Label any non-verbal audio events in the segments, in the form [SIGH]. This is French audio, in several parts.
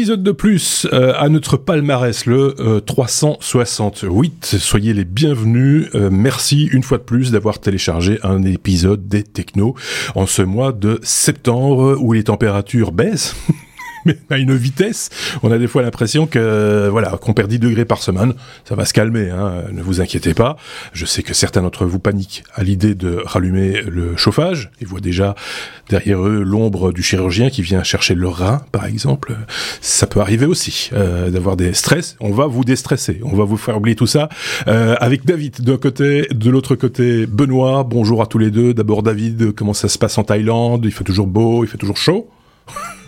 Épisode de plus euh, à notre palmarès, le 368. Soyez les bienvenus. merci une fois de plus d'avoir téléchargé un épisode des Technos en ce mois de septembre où les températures baissent. [LAUGHS] [LAUGHS] mais à une vitesse, on a des fois l'impression que voilà qu'on perd 10 degrés par semaine. Ça va se calmer, hein, ne vous inquiétez pas. Je sais que certains d'entre vous paniquent à l'idée de rallumer le chauffage. Ils voient déjà derrière eux l'ombre du chirurgien qui vient chercher le rein, par exemple. Ça peut arriver aussi euh, d'avoir des stress. On va vous déstresser, on va vous faire oublier tout ça. Euh, avec David d'un côté, de l'autre côté Benoît. Bonjour à tous les deux. D'abord David, comment ça se passe en Thaïlande? Il fait toujours beau, il fait toujours chaud? [LAUGHS]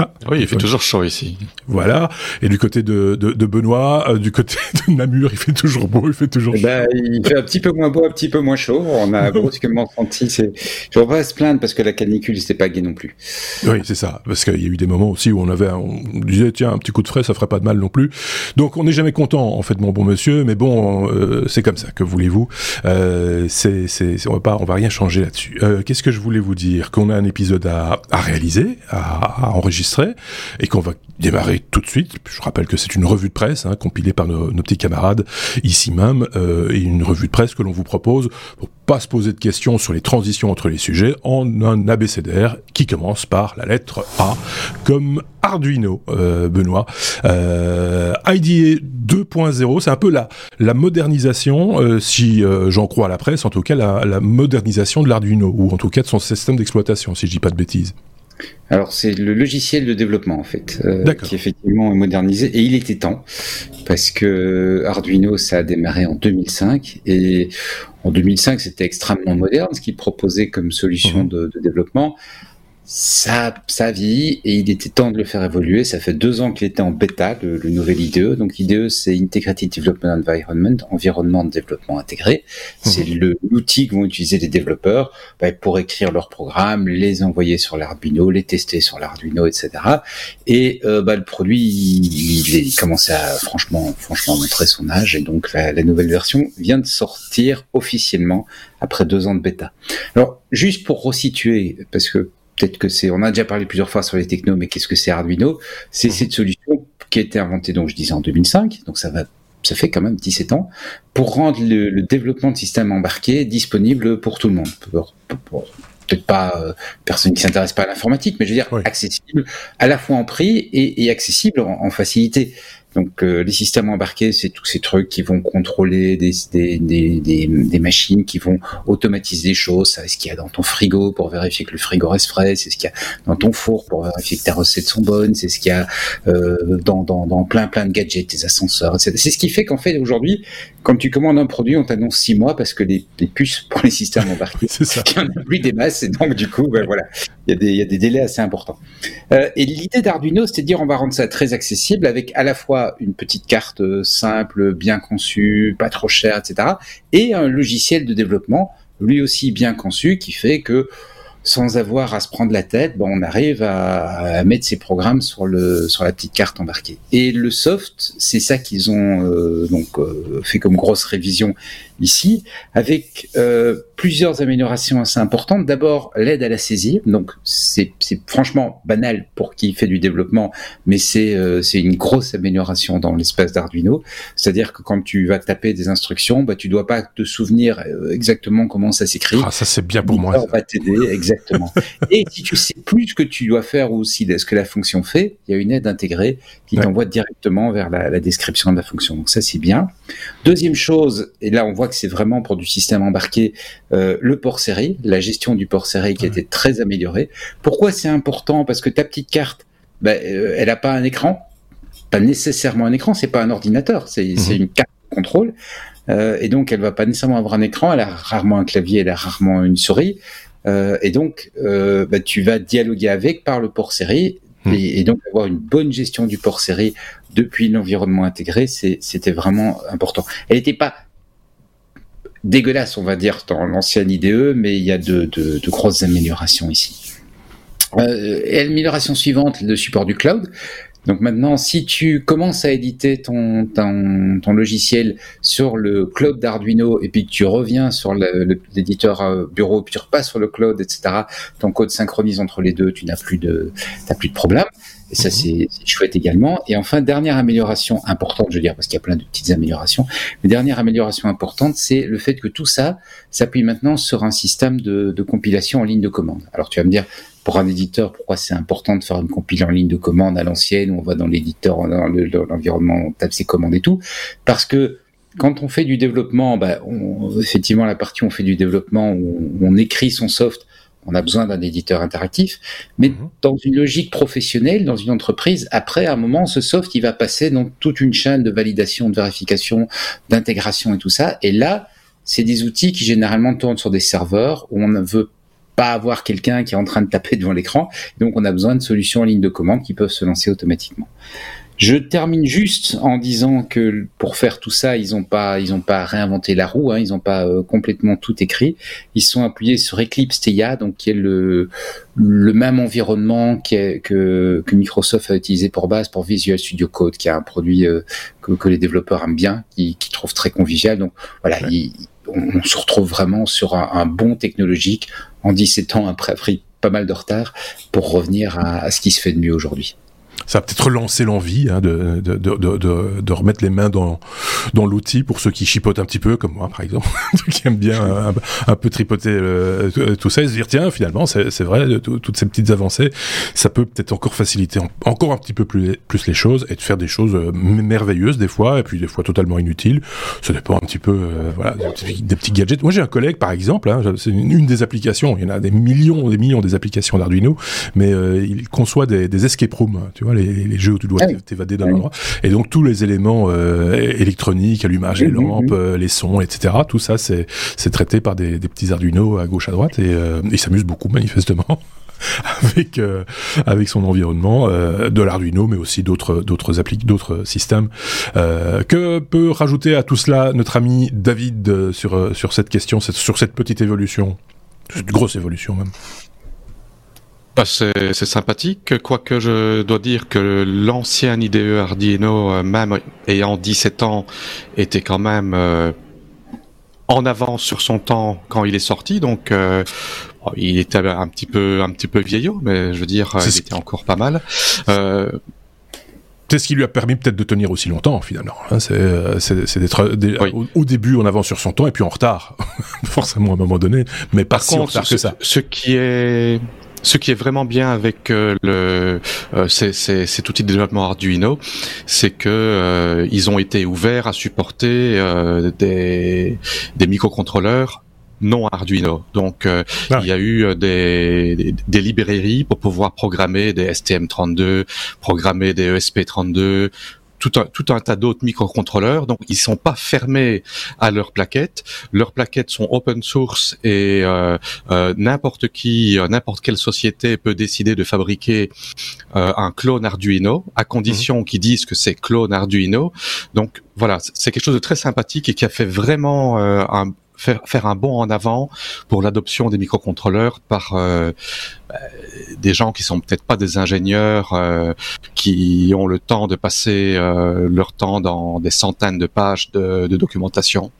ah, oui, il fait toujours chaud ici. Voilà. Et du côté de, de, Benoît, euh, du côté [LAUGHS] de Namur, il fait toujours beau, il fait toujours eh ben, il fait un petit peu moins beau, un petit peu moins chaud. On a [LAUGHS] brusquement senti. C'est... Je ne pas se plaindre parce que la canicule, c'était pas gai non plus. Oui, c'est ça. Parce qu'il y a eu des moments aussi où on avait, on disait, tiens, un petit coup de frais, ça ferait pas de mal non plus. Donc, on n'est jamais content, en fait, mon bon monsieur. Mais bon, euh, c'est comme ça. Que voulez-vous? Euh, c'est, c'est, on va pas, on va rien changer là-dessus. Euh, qu'est-ce que je voulais vous dire? Qu'on a un épisode à, à réaliser, à, à enregistrer et qu'on va démarrer tout de suite. Je rappelle que c'est une revue de presse hein, compilée par nos, petits camarades ici même euh, et une revue de presse que l'on vous propose pour pas se poser de questions sur les transitions entre les sujets en un abécédaire qui commence par la lettre A comme Arduino, euh, Benoît. Euh, IDE 2.0, c'est un peu la, la modernisation, euh, si euh, j'en crois à la presse, en tout cas la, la modernisation de l'Arduino, ou en tout cas de son système d'exploitation, si je dis pas de bêtises. Alors c'est le logiciel de développement en fait euh, qui effectivement est modernisé. Et il était temps parce que Arduino ça a démarré en 2005 et en 2005 c'était extrêmement moderne ce qu'il proposait comme solution mhm. de, de, développement ça, ça vit et il était temps de le faire évoluer. Ça fait deux ans qu'il était en bêta, le, le nouvel IDE. Donc IDE, c'est Integrated Development Environment, environnement de développement intégré. C'est mhm. l'outil que vont utiliser les développeurs bah, pour écrire leurs programmes, les envoyer sur l'Arduino, les tester sur l'Arduino, etc. Et euh, bah, le produit, il, il, commençait à franchement, franchement montrer son âge. Et donc la, la nouvelle version vient de sortir officiellement après deux ans de bêta. Alors juste pour resituer, parce que peut-être que c'est, on a déjà parlé plusieurs fois sur les technos, mais qu'est-ce que c'est Arduino? C'est mhm. cette solution qui a été inventée, donc je disais en 2005, donc ça va, ça fait quand même 17 ans, pour rendre le, développement de systèmes embarqués disponible pour tout le monde. peut-être pas euh, personne qui s'intéresse pas à l'informatique, mais je veux dire accessible à la fois en prix et, accessible en facilité. Donc euh, les systèmes embarqués, c'est tous ces trucs qui vont contrôler des, des, machines, qui vont automatiser des choses. C'est ce qu'il y a dans ton frigo pour vérifier que le frigo reste frais, c'est ce qu'il y a dans ton four pour vérifier que tes recettes sont bonnes, c'est ce qu'il y a euh, dans, plein plein de gadgets, tes ascenseurs. C'est ce qui fait qu'en fait aujourd'hui, quand tu commandes un produit, on t'annonce six mois parce que les, les, puces pour les systèmes embarqués, [LAUGHS] ça. il y en a plus des masses et donc du coup, ben voilà, il y a des, il y a des délais assez importants. Euh, et l'idée d'Arduino, c'est de dire on va rendre ça très accessible avec à la fois une petite carte euh, simple, bien conçue, pas trop chère, etc. Et un logiciel de développement, lui aussi bien conçu, qui fait que sans avoir à se prendre la tête, bon, on arrive à, mettre ces programmes sur le sur la petite carte embarquée. Et le soft, c'est ça qu'ils ont euh, donc euh, fait comme grosse révision ici, avec euh, plusieurs améliorations assez importantes. D'abord, l'aide à la saisie. Donc, c'est franchement banal pour qui fait du développement, mais c'est euh, une grosse amélioration dans l'espace d'Arduino. C'est-à-dire que quand tu vas taper des instructions, bah, tu dois pas te souvenir euh, exactement comment ça s'écrit. Ah, ça c'est bien pour moi. va t'aider, exactement. [LAUGHS] Et si tu sais plus ce que tu dois faire ou si ce que la fonction fait, il y a une aide intégrée qui t'envoie directement vers la, la description de la fonction. Donc ça c'est bien. Deuxième chose, et là on voit c'est vraiment pour du système embarqué, euh, le port série, la gestion du port série qui a été très améliorée. Pourquoi c'est important? Parce que ta petite carte, ben, euh, elle n'a pas un écran, pas nécessairement un écran, c'est pas un ordinateur, c'est mhm. une carte de contrôle. Euh, et donc, elle va pas nécessairement avoir un écran, elle a rarement un clavier, elle a rarement une souris. et donc, ben, tu vas dialoguer avec par le port série mhm. et, donc avoir une bonne gestion du port série depuis l'environnement intégré, c'était vraiment important. Elle n'était pas dégueulasse, on va dire, dans l'ancienne IDE, mais il y a de, grosses améliorations ici. Euh, et amélioration suivante, le support du cloud. Donc maintenant, si tu commences à éditer ton, logiciel sur le cloud d'Arduino et puis que tu reviens sur l'éditeur euh, bureau, puis tu repasses sur le cloud, etc., ton code synchronise entre les deux, tu n'as plus plus de problème. Et ça, mhm. c'est chouette également. Et enfin, dernière amélioration importante, je veux dire, parce qu'il y a plein de petites améliorations, mais dernière amélioration importante, c'est le fait que tout ça s'appuie maintenant sur un système de, de, compilation en ligne de commande. Alors, tu vas me dire, pour un éditeur, pourquoi c'est important de faire une compilation en ligne de commande à l'ancienne, où on va dans l'éditeur, dans l'environnement, on tape ses commandes et tout Parce que quand on fait du développement, bah, effectivement, la partie où on fait du développement, où on écrit son soft, on a besoin d'un éditeur interactif, mais mhm. dans une logique professionnelle, dans une entreprise, après, à un moment, ce soft, il va passer dans toute une chaîne de validation, de vérification, d'intégration et tout ça. Et là, c'est des outils qui généralement tournent sur des serveurs où on ne veut pas avoir quelqu'un qui est en train de taper devant l'écran. Donc, on a besoin de solutions en ligne de commande qui peuvent se lancer automatiquement. Je termine juste en disant que pour faire tout ça, ils n'ont pas, ils ont pas réinventé la roue, hein, ils n'ont pas euh, complètement tout écrit. Ils sont appuyés sur Eclipse TIA, donc qui est le, le même environnement que, que, Microsoft a utilisé pour base pour Visual Studio Code, qui est un produit euh, que, que, les développeurs aiment bien, qui, qui trouvent très convivial. Donc voilà, on, se retrouve vraiment sur un, un bon technologique en 17 ans après, pris pas mal de retard pour revenir à, à ce qui se fait de mieux aujourd'hui ça va peut-être relancer l'envie hein, de, de, de, de, remettre les mains dans, dans l'outil pour ceux qui chipotent un petit peu, comme moi par exemple, [LAUGHS] qui aiment bien un, peu tripoter euh, tout ça et se dire tiens finalement c'est vrai, toutes ces petites avancées, ça peut peut-être encore faciliter encore un petit peu plus, plus les choses et de faire des choses euh, merveilleuses des fois et puis des fois totalement inutiles. Ça dépend un petit peu euh, voilà, des petits, gadgets. Moi j'ai un collègue par exemple, hein, c'est une, des applications, il y en a des millions des millions des applications d'Arduino, mais il conçoit des, des escape rooms, tu vois les, jeux où tu dois ah t'évader d'un endroit. Et donc tous les éléments euh, électroniques, allumage des lampes, euh, les sons, etc. Tout ça, c'est traité par des, petits Arduino à gauche à droite et euh, il s'amuse beaucoup manifestement. [LAUGHS] avec avec son environnement de l'Arduino mais aussi d'autres d'autres appliques d'autres systèmes que peut rajouter à tout cela notre ami David sur sur cette question sur cette petite évolution? Cette grosse évolution même bah, c'est sympathique, quoique je dois dire que l'ancien IDE Arduino, euh, même ayant 17 ans, était quand même euh, en avance sur son temps quand il est sorti, donc euh, il était un petit peu un petit peu vieillot, mais je veux dire, il était encore pas mal. c'est ce qui lui a permis peut-être de tenir aussi longtemps finalement. Hein. c'est d'être au, début en avance sur son temps et puis en retard, [LAUGHS] forcément à un moment donné, mais pas si en retard que ça. Ce qui est ce qui est vraiment bien avec euh, le euh, cet outil de développement Arduino, c'est que euh, ils ont été ouverts à supporter euh, des, des microcontrôleurs non Arduino. Donc, ah. il y a eu des, des, des, librairies pour pouvoir programmer des STM32, programmer des ESP32, tout un, tout un tas d'autres microcontrôleurs. Donc, ils sont pas fermés à leurs plaquettes. Leurs plaquettes sont open source et euh, euh, n'importe qui, euh, n'importe quelle société peut décider de fabriquer un clone Arduino à condition mhm. qu'ils disent que c'est clone Arduino. Donc, voilà, c'est quelque chose de très sympathique et qui a fait vraiment un, faire, faire un bond en avant pour l'adoption des microcontrôleurs par euh, bah, des gens qui sont peut-être pas des ingénieurs, euh, qui ont le temps de passer euh, leur temps dans des centaines de pages de, de documentation.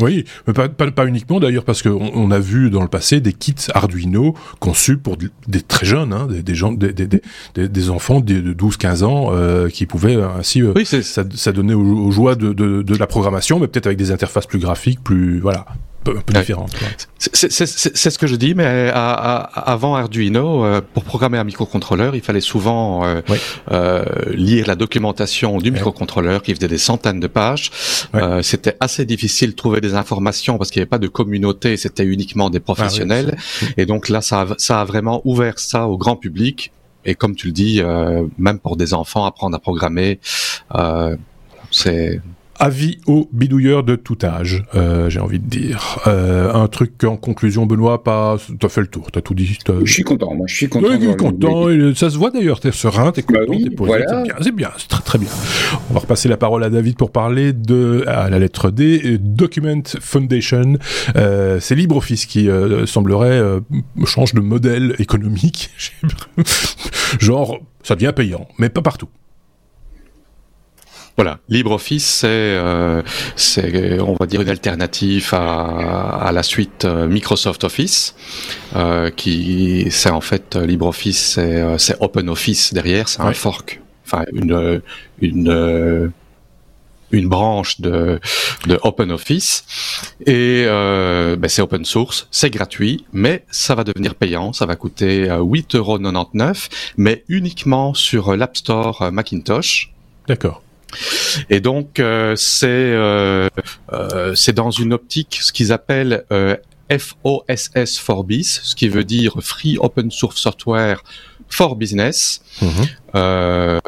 Oui, mais pas, pas, pas uniquement d'ailleurs, parce qu'on on a vu dans le passé des kits Arduino conçus pour des très jeunes, hein, des, des, gens, des, des, des, des enfants de 12-15 ans euh, qui pouvaient ainsi. Euh, oui, ça, ça donnait aux, joies de, de, de, la programmation, mais peut-être avec des interfaces plus graphiques, plus voilà, peu, peu différentes. C'est ce que je dis, mais à, à, avant Arduino, euh, pour programmer un microcontrôleur, il fallait souvent euh, euh, lire la documentation du microcontrôleur qui faisait des centaines de pages. Euh, c'était assez difficile de trouver des informations parce qu'il n'y avait pas de communauté, c'était uniquement des professionnels. Ah et donc là, ça a, ça a vraiment ouvert ça au grand public. Et comme tu le dis, euh, même pour des enfants, apprendre à programmer, c'est Avis aux bidouilleurs de tout âge, euh, j'ai envie de dire. Euh, un truc en conclusion, Benoît, pas, t'as fait le tour, t'as tout dit. Je suis content, moi, je suis content. Oui, content, ça se voit d'ailleurs, t'es serein, t'es bah content, t'es posé, c'est bien, c'est bien, c'est très très bien. On va repasser la parole à David pour parler de, à la lettre D, Document Foundation. Euh, c'est LibreOffice qui euh, semblerait euh, change de modèle économique. [LAUGHS] Genre, ça devient payant, mais pas partout. Voilà, LibreOffice, c'est, euh, c'est, on va dire, une alternative à, à la suite euh, Microsoft Office, euh, qui, c'est en fait LibreOffice, c'est, euh, c'est OpenOffice derrière, c'est un fork, enfin une, une une branche de, de OpenOffice et euh, ben c'est open source, c'est gratuit, mais ça va devenir payant, ça va coûter 8,99€, mais uniquement sur l'App Store Macintosh. D'accord. Et donc euh, c'est euh, euh, c'est dans une optique ce qu'ils appellent FOSS for Biz, ce qui veut dire Free Open Source Software for Business. Mhm. Euh,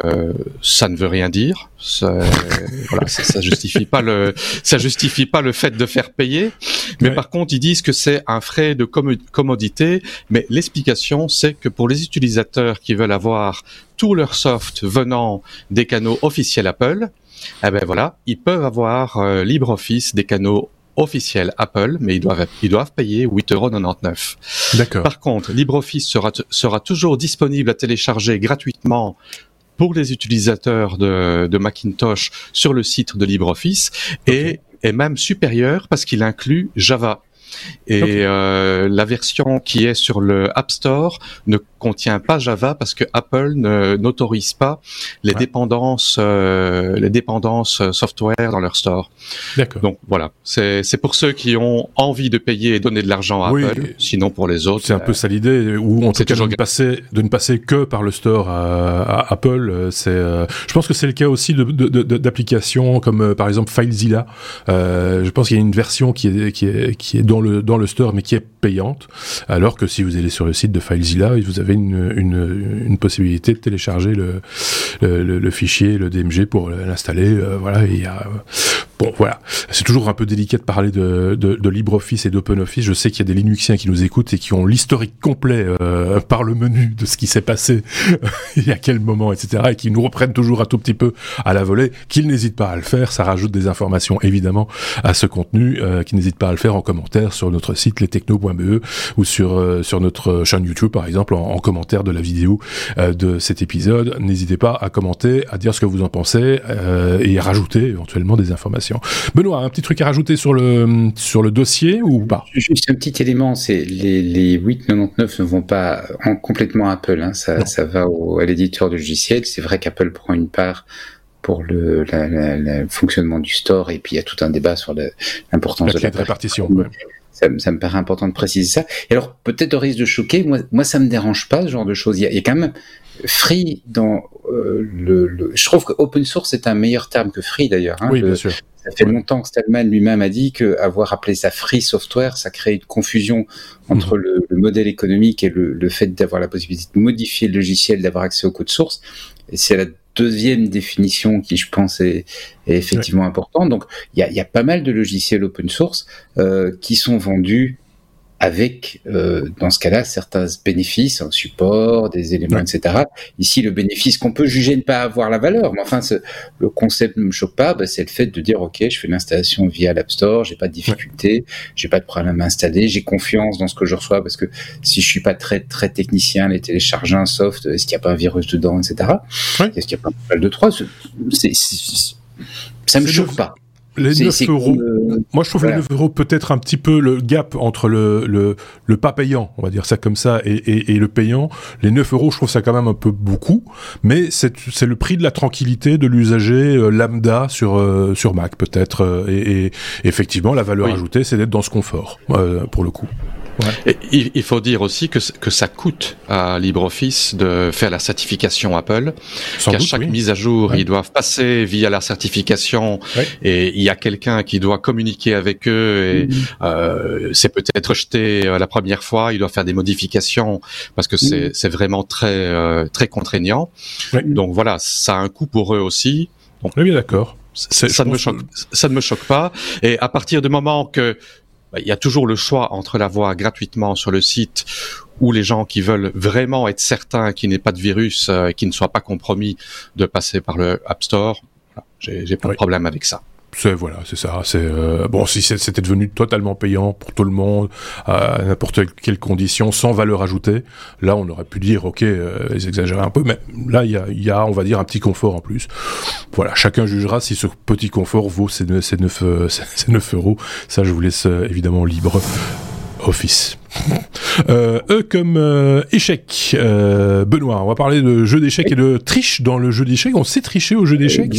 ça ne veut rien dire. Ça, [LAUGHS] voilà, ça, ça, justifie pas le, ça justifie pas le fait de faire payer. Mais par contre, ils disent que c'est un frais de commodité. Mais l'explication, c'est que pour les utilisateurs qui veulent avoir tout leur soft venant des canaux officiels Apple, eh ben voilà, ils peuvent avoir euh, LibreOffice des canaux officiels Apple, mais ils doivent, ils doivent payer 8,99€. D'accord. Par contre, LibreOffice sera, sera toujours disponible à télécharger gratuitement pour les utilisateurs de, de Macintosh sur le site de LibreOffice et est même supérieur parce qu'il inclut Java. Et euh, la version qui est sur le App Store ne contient pas Java parce que Apple n'autorise pas les dépendances, euh, les dépendances software dans leur store. D'accord. Donc voilà, c'est pour ceux qui ont envie de payer et donner de l'argent à Apple. Sinon pour les autres, c'est un peu ça l'idée. Ou en tout cas de ne passer de ne passer que par le store à, Apple. C'est, euh, je pense que c'est le cas aussi d'applications de, de, comme par exemple FileZilla. je pense qu'il y a une version qui est qui est qui est dans le dans le store, mais qui est payante. Alors que si vous allez sur le site de FileZilla, vous avez une, une, une possibilité de télécharger le, le, le, fichier, le DMG pour l'installer. Euh, voilà, il y a Bon, voilà. C'est toujours un peu délicat de parler de, de, de LibreOffice et d'OpenOffice. Je sais qu'il y a des Linuxiens qui nous écoutent et qui ont l'historique complet euh, par le menu de ce qui s'est passé [LAUGHS] il y a quel moment, etc. Et qui nous reprennent toujours un tout petit peu à la volée. Qu'ils n'hésitent pas à le faire. Ça rajoute des informations, évidemment, à ce contenu. Euh, qu'ils n'hésitent pas à le faire en commentaire sur notre site lestechno.be ou sur, euh, sur notre chaîne YouTube, par exemple, en, en commentaire de la vidéo euh, de cet épisode. N'hésitez pas à commenter, à dire ce que vous en pensez et à rajouter éventuellement des informations Benoît, un petit truc à rajouter sur le, sur le dossier ou pas? Juste un petit élément, c'est les, les 8,99 ne vont pas en complètement Apple, hein. ça, ça va au, à l'éditeur de logiciel. C'est vrai qu'Apple prend une part pour le la, fonctionnement du store et puis il y a tout un débat sur l'importance de la répartition. Ça, ça, me paraît important de préciser ça. Et alors, peut-être au risque de choquer, moi, moi, ça me dérange pas ce genre de choses. Il y a, il y a quand même free dans euh, le, le, Je trouve que open source est un meilleur terme que free d'ailleurs. Hein, oui, bien sûr. Ça fait longtemps que Stallman lui-même a dit qu'avoir appelé ça free software, ça crée une confusion entre mhm. le, le, modèle économique et le, fait d'avoir la possibilité de modifier le logiciel, d'avoir accès au code source. Et c'est la deuxième définition qui, je pense, est, est effectivement importante. Donc, il y a, y a, pas mal de logiciels open source euh, qui sont vendus avec, euh, dans ce cas-là, certains bénéfices, un support, des éléments, etc. Ici, le bénéfice qu'on peut juger ne pas avoir la valeur, mais enfin, le concept ne me choque pas, bah, c'est le fait de dire, OK, je fais l'installation via l'App Store, j'ai pas de difficulté, j'ai pas de problème à installer, j'ai confiance dans ce que je reçois, parce que si je suis pas très, très technicien, les télécharger un soft, est-ce qu'il n'y a pas un virus dedans, etc. Est-ce qu'il n'y a pas un mal de 3 c'est, ça me choque pas. Les 9 euros. Moi, je trouve les 9 euros peut-être un petit peu le gap entre le, le, le pas payant, on va dire ça comme ça, et, et, et, le payant. Les 9 euros, je trouve ça quand même un peu beaucoup, mais c'est le prix de la tranquillité de l'usager euh, lambda sur, euh, sur Mac, peut-être. Euh, et, et, effectivement, la valeur ajoutée, c'est d'être dans ce confort, pour le coup. Et il, faut dire aussi que, que ça coûte à LibreOffice de faire la certification Apple, qu'à chaque mise à jour, ils doivent passer via la certification et il y a quelqu'un qui doit communiquer avec eux et mm-hmm. euh, c'est peut-être rejeté euh, la première fois, il doit faire des modifications parce que c'est mm-hmm. vraiment très euh, très contraignant. Donc voilà, ça a un coût pour eux aussi. Donc, bien d'accord. Ça ne me choque, ça ne me choque pas. Et à partir du moment que il y a toujours le choix entre l'avoir gratuitement sur le site ou les gens qui veulent vraiment être certains qu'il n'y ait pas de virus, euh, qui ne soit pas compromis, de passer par le App Store. J'ai pas de problème avec ça. C'est voilà, c'est ça. C'est euh, bon si c'était devenu totalement payant pour tout le monde à n'importe quelle condition, sans valeur ajoutée. Là, on aurait pu dire ok, euh, ils exagèrent un peu, mais là il y a, y a, on va dire un petit confort en plus. voilà, chacun jugera si ce petit confort vaut ces, ces, 9, ces 9 euros. Ça, je vous laisse évidemment libre office. [LAUGHS] Euh, eux comme euh, échec. Euh, Benoît, on va parler de jeu d'échecs et de triche dans le jeu d'échecs. On sait tricher au jeu d'échecs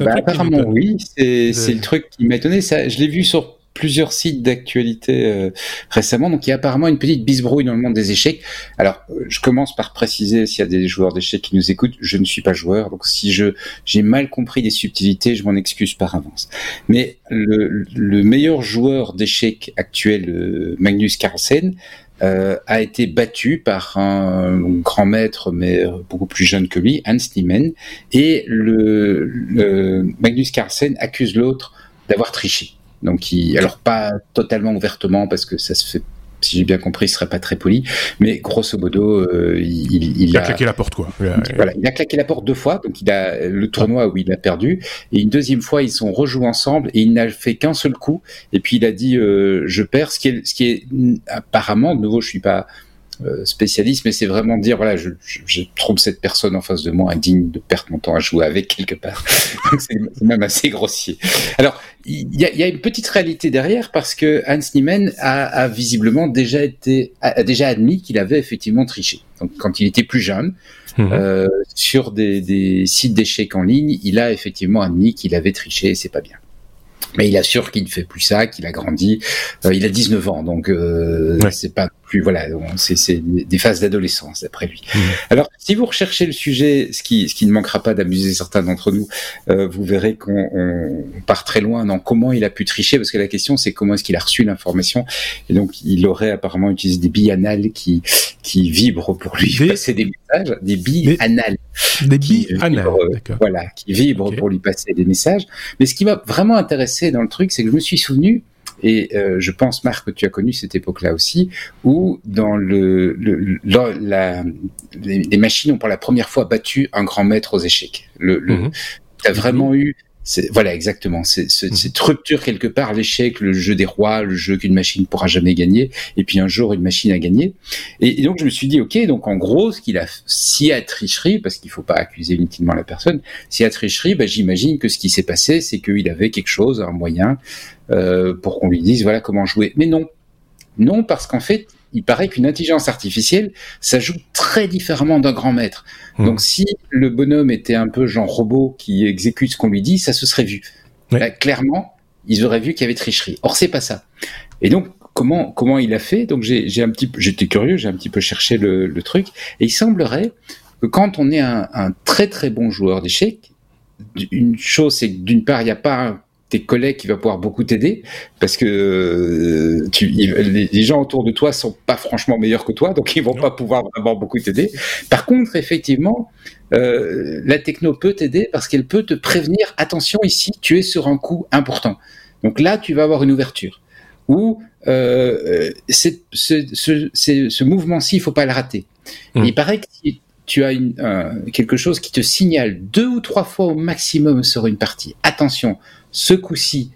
bah, Apparemment, oui. C'est le truc qui m'a étonné. Ça, je l'ai vu sur plusieurs sites d'actualité euh, récemment. Donc il y a apparemment une petite bisbrouille dans le monde des échecs. Alors euh, je commence par préciser s'il y a des joueurs d'échecs qui nous écoutent, je ne suis pas joueur, donc si je j'ai mal compris des subtilités, je m'en excuse par avance. Mais le, le meilleur joueur d'échecs actuel, euh, Magnus Carlsen, euh, a été battu par un grand maître, mais beaucoup plus jeune que lui, Hans Niemann, et le, le Magnus Carlsen accuse l'autre d'avoir triché. Donc, il, alors pas totalement ouvertement parce que ça se fait si j'ai bien compris, il serait pas très poli, mais grosso modo, euh, il, il, a, claqué la porte quoi. Voilà, il a claqué la porte deux fois, donc il a le tournoi où il a perdu, et une deuxième fois ils sont rejoués ensemble et il n'a fait qu'un seul coup, et puis il a dit euh, je perds, ce qui est, ce qui est apparemment de nouveau, je suis pas spécialiste, mais c'est vraiment dire voilà, je, je, trouve cette personne en face de moi indigne de perdre mon temps à jouer avec quelque part. [LAUGHS] c'est même assez grossier. Alors, il y a, y a, une petite réalité derrière parce que Hans Niemann a, a visiblement déjà été a, déjà admis qu'il avait effectivement triché. Donc, quand il était plus jeune, mhm. euh, sur des, des sites d'échecs en ligne, il a effectivement admis qu'il avait triché et c'est pas bien. Mais il assure qu'il ne fait plus ça, qu'il a grandi. Euh, il a 19 ans, donc euh, c'est pas plus voilà, c'est des phases d'adolescence d'après lui. Mmh. Alors, si vous recherchez le sujet, ce qui, ce qui ne manquera pas d'amuser certains d'entre nous, euh, vous verrez qu'on on part très loin dans comment il a pu tricher, parce que la question c'est comment est-ce qu'il a reçu l'information. Et donc, il aurait apparemment utilisé des billes anales qui, qui vibrent pour lui passer des messages, des billes anales. Des billes anales, Voilà, qui vibrent pour lui passer des messages. Mais ce qui m'a vraiment intéressé dans le truc, c'est que je me suis souvenu et euh, je pense, Marc, que tu as connu cette époque-là aussi, où dans le, le la, les, machines ont pour la première fois battu un grand maître aux échecs. Le, le mhm. Tu as vraiment eu voilà exactement. C'est cette rupture quelque part l'échec le jeu des rois le jeu qu'une machine pourra jamais gagner. Et puis un jour une machine a gagné. Et, donc je me suis dit ok donc en gros ce qu'il a si à tricherie parce qu'il faut pas accuser inutilement la personne si à tricherie bah, j'imagine que ce qui s'est passé c'est qu'il avait quelque chose un moyen euh, pour qu'on lui dise voilà comment jouer. Mais non, non parce qu'en fait, il paraît qu'une intelligence artificielle, ça joue très différemment d'un grand maître. Hmm. Donc si le bonhomme était un peu genre robot qui exécute ce qu'on lui dit, ça se serait vu. clairement, ils auraient vu qu'il y avait tricherie. Or c'est pas ça. Et donc comment comment il a fait? Donc j'ai un petit j'étais curieux, j'ai un petit peu cherché le, le, truc et il semblerait que quand on est un, un très très bon joueur d'échecs, une chose c'est que d'une part il n'y a pas un tes collègues qui va pouvoir beaucoup t'aider parce que euh, tu, les, gens autour de toi sont pas franchement meilleurs que toi, donc ils vont pas pouvoir vraiment beaucoup t'aider. Par contre, effectivement, euh, la techno peut t'aider parce qu'elle peut te prévenir. Attention, ici, tu es sur un coup important. Donc là, tu vas avoir une ouverture. Ou euh, ce, ce, ce mouvement-ci, il faut pas le rater. Mmh. Il paraît que si tu as une, quelque chose qui te signale deux ou trois fois au maximum sur une partie. Attention, ce coup-ci,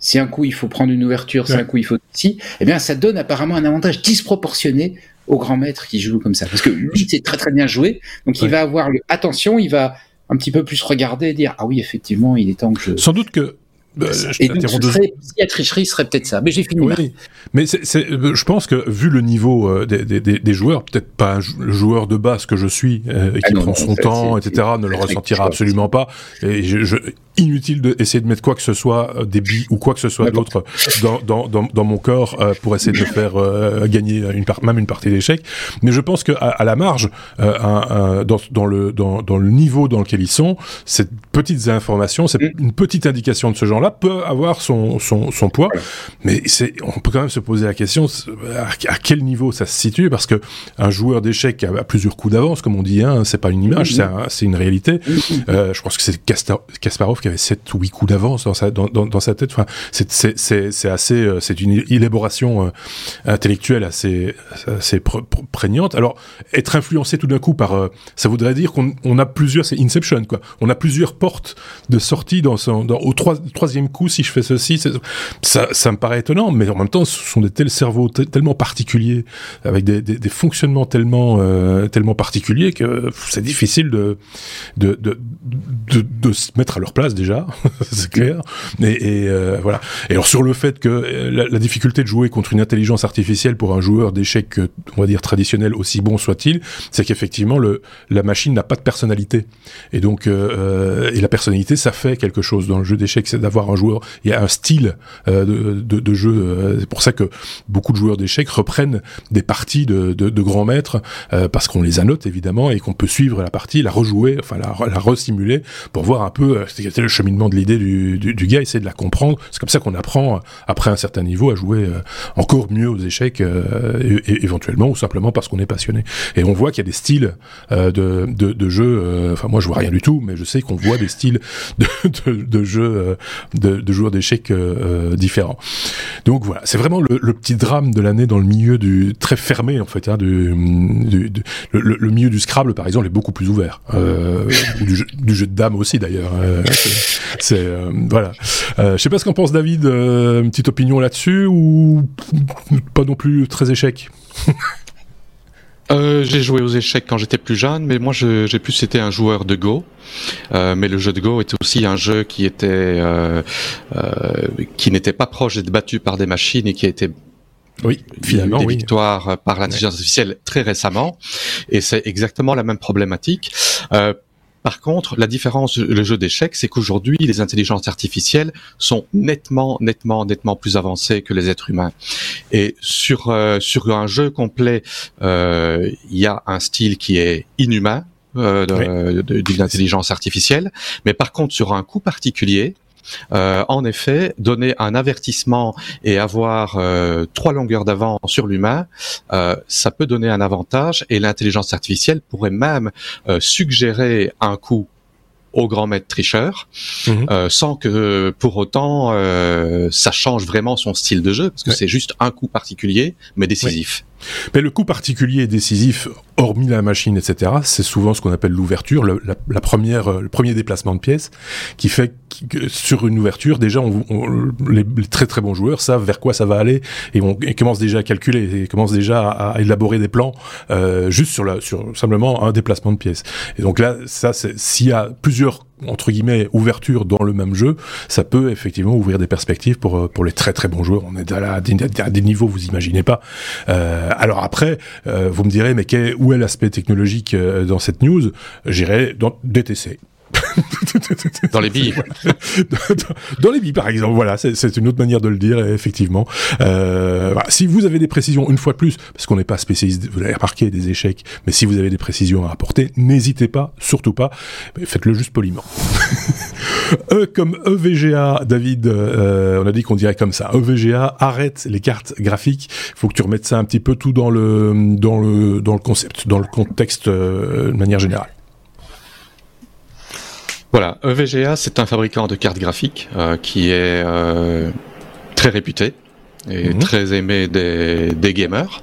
c'est un coup il faut prendre une ouverture, c'est un coup il faut ci, eh bien ça donne apparemment un avantage disproportionné au grand maître qui joue comme ça. Parce que lui, c'est très très bien joué, donc il va avoir le attention, il va un petit peu plus regarder et dire ah oui effectivement il est temps que je... Sans doute que bah, et donc, ce serait, si la tricherie serait peut-être ça. Mais j'ai fini. Oui, mais c'est, euh, je pense que vu le niveau euh, des, des, des, joueurs, peut-être pas le joueur de base que je suis, euh, qui ah prend son temps, etc., ne le ressentira absolument pas. Et je, je, inutile d'essayer de, de mettre quoi que ce soit, euh, des billes ou quoi que ce soit d'autre dans, dans, dans, dans, mon corps euh, pour essayer de me faire euh, gagner une part, même une partie d'échecs. Mais je pense qu'à à la marge, un, dans, dans, le, dans, le niveau dans lequel ils sont, cette petites informations, cette, mm. une petite indication de ce peut avoir son, son, son poids. Mais c'est, on peut quand même se poser la question à, quel niveau ça se situe? Parce que un joueur d'échecs a, plusieurs coups d'avance, comme on dit, hein, c'est pas une image, mm-hmm. c'est une réalité. Mm-hmm. je pense que c'est Kasparov qui avait 7 ou 8 coups d'avance dans sa, dans, dans, sa tête. Enfin, c'est assez, euh, c'est une élaboration euh, intellectuelle assez, assez prégnante. Alors, être influencé tout d'un coup par, euh, ça voudrait dire qu'on on a plusieurs, c'est Inception, quoi. On a plusieurs portes de sortie dans son, dans, au troisième coup si je fais ceci. Ça, me paraît étonnant, mais en même temps, ce sont des tels cerveaux tellement particuliers, avec des, fonctionnements tellement euh, tellement particuliers que c'est difficile de de, de de, se mettre à leur place déjà, [LAUGHS] c'est clair. Et, euh, voilà. Et alors sur le fait que euh, la, difficulté de jouer contre une intelligence artificielle pour un joueur d'échecs, on va dire traditionnel, aussi bon soit-il, c'est qu'effectivement la machine n'a pas de personnalité. Et donc et la personnalité, ça fait quelque chose dans le jeu d'échecs, c'est d'avoir un joueur. Il y a un style de, de, jeu. c'est pour ça que beaucoup de joueurs d'échecs reprennent des parties de, de, grands maîtres parce qu'on les annote évidemment et qu'on peut suivre la partie, la rejouer, enfin la, la resimuler pour voir un peu c'était le cheminement de l'idée du, du, gars, essayer de la comprendre. C'est comme ça qu'on apprend après un certain niveau à jouer euh, encore mieux aux échecs, euh, éventuellement ou simplement parce qu'on est passionné. Et on voit qu'il y a des styles euh, de, de, jeux. Enfin, moi, je vois rien du tout, mais je sais qu'on voit des styles de, de, jeux de, de, joueurs d'échecs différents. Donc voilà, c'est vraiment le, le, petit drame de l'année dans le milieu du très fermé en fait, hein, du, du, du le, le, milieu du Scrabble par exemple est beaucoup plus ouvert, euh, du, jeu, du jeu de dames aussi d'ailleurs. Euh, c'est euh, voilà. Euh, je sais pas ce qu'en pense David. Euh, une petite opinion là-dessus ou pas non plus très échec? [LAUGHS] Euh, j'ai joué aux échecs quand j'étais plus jeune, mais moi j'ai plus été un joueur de Go. Euh, mais le jeu de Go était aussi un jeu qui était euh, qui n'était pas proche d'être battu par des machines et qui a été oui, finalement, des oui. victoires par l'intelligence ouais. artificielle très récemment, et c'est exactement la même problématique. Euh, par contre, la différence, le jeu d'échecs, c'est qu'aujourd'hui, les intelligences artificielles sont nettement, nettement, nettement plus avancées que les êtres humains. Et sur euh, sur un jeu complet, euh, il y a un style qui est inhumain, euh, d'une intelligence artificielle. Mais par contre, sur un coup particulier, euh, en effet, donner un avertissement et avoir euh, trois longueurs d'avance sur l'humain, euh, ça peut donner un avantage et l'intelligence artificielle pourrait même euh, suggérer un coup au grand maître tricheur, mmh. euh, sans que pour autant euh, ça change vraiment son style de jeu, parce que ouais. c'est juste un coup particulier, mais décisif. Mais le coup particulier et décisif, hormis la machine, etc., c'est souvent ce qu'on appelle l'ouverture, la, la, première, le premier déplacement de pièces, qui fait que sur une ouverture, déjà, on, on, les, très très bons joueurs savent vers quoi ça va aller et, on, et commencent déjà à calculer, et commencent déjà à, élaborer des plans euh, juste sur, la, sur simplement un déplacement de pièces. Et donc là, ça, s'il y a plusieurs entre guillemets ouverture dans le même jeu, ça peut effectivement ouvrir des perspectives pour pour les très très bons joueurs. On est à, des, à des niveaux vous imaginez pas. Euh, alors après, euh, vous me direz mais quel, où est l'aspect technologique euh, dans cette news? J'irai dans DTC. Dans les billes. [LAUGHS] dans, les billes, par exemple. Voilà, c'est une autre manière de le dire, effectivement. Euh, voilà. Si vous avez des précisions, une fois de plus, parce qu'on n'est pas spécialiste, vous l'avez remarqué, des échecs, mais si vous avez des précisions à apporter, n'hésitez pas, surtout pas, faites-le juste poliment. [LAUGHS] e comme EVGA, David, euh, on a dit qu'on dirait comme ça. EVGA, arrête les cartes graphiques. Il faut que tu remettes ça un petit peu tout dans le, dans le, dans le concept, dans le contexte euh, de manière générale. Voilà, EVGA, c'est un fabricant de cartes graphiques euh, qui est euh, très réputé et mmh. très aimé des, des gamers.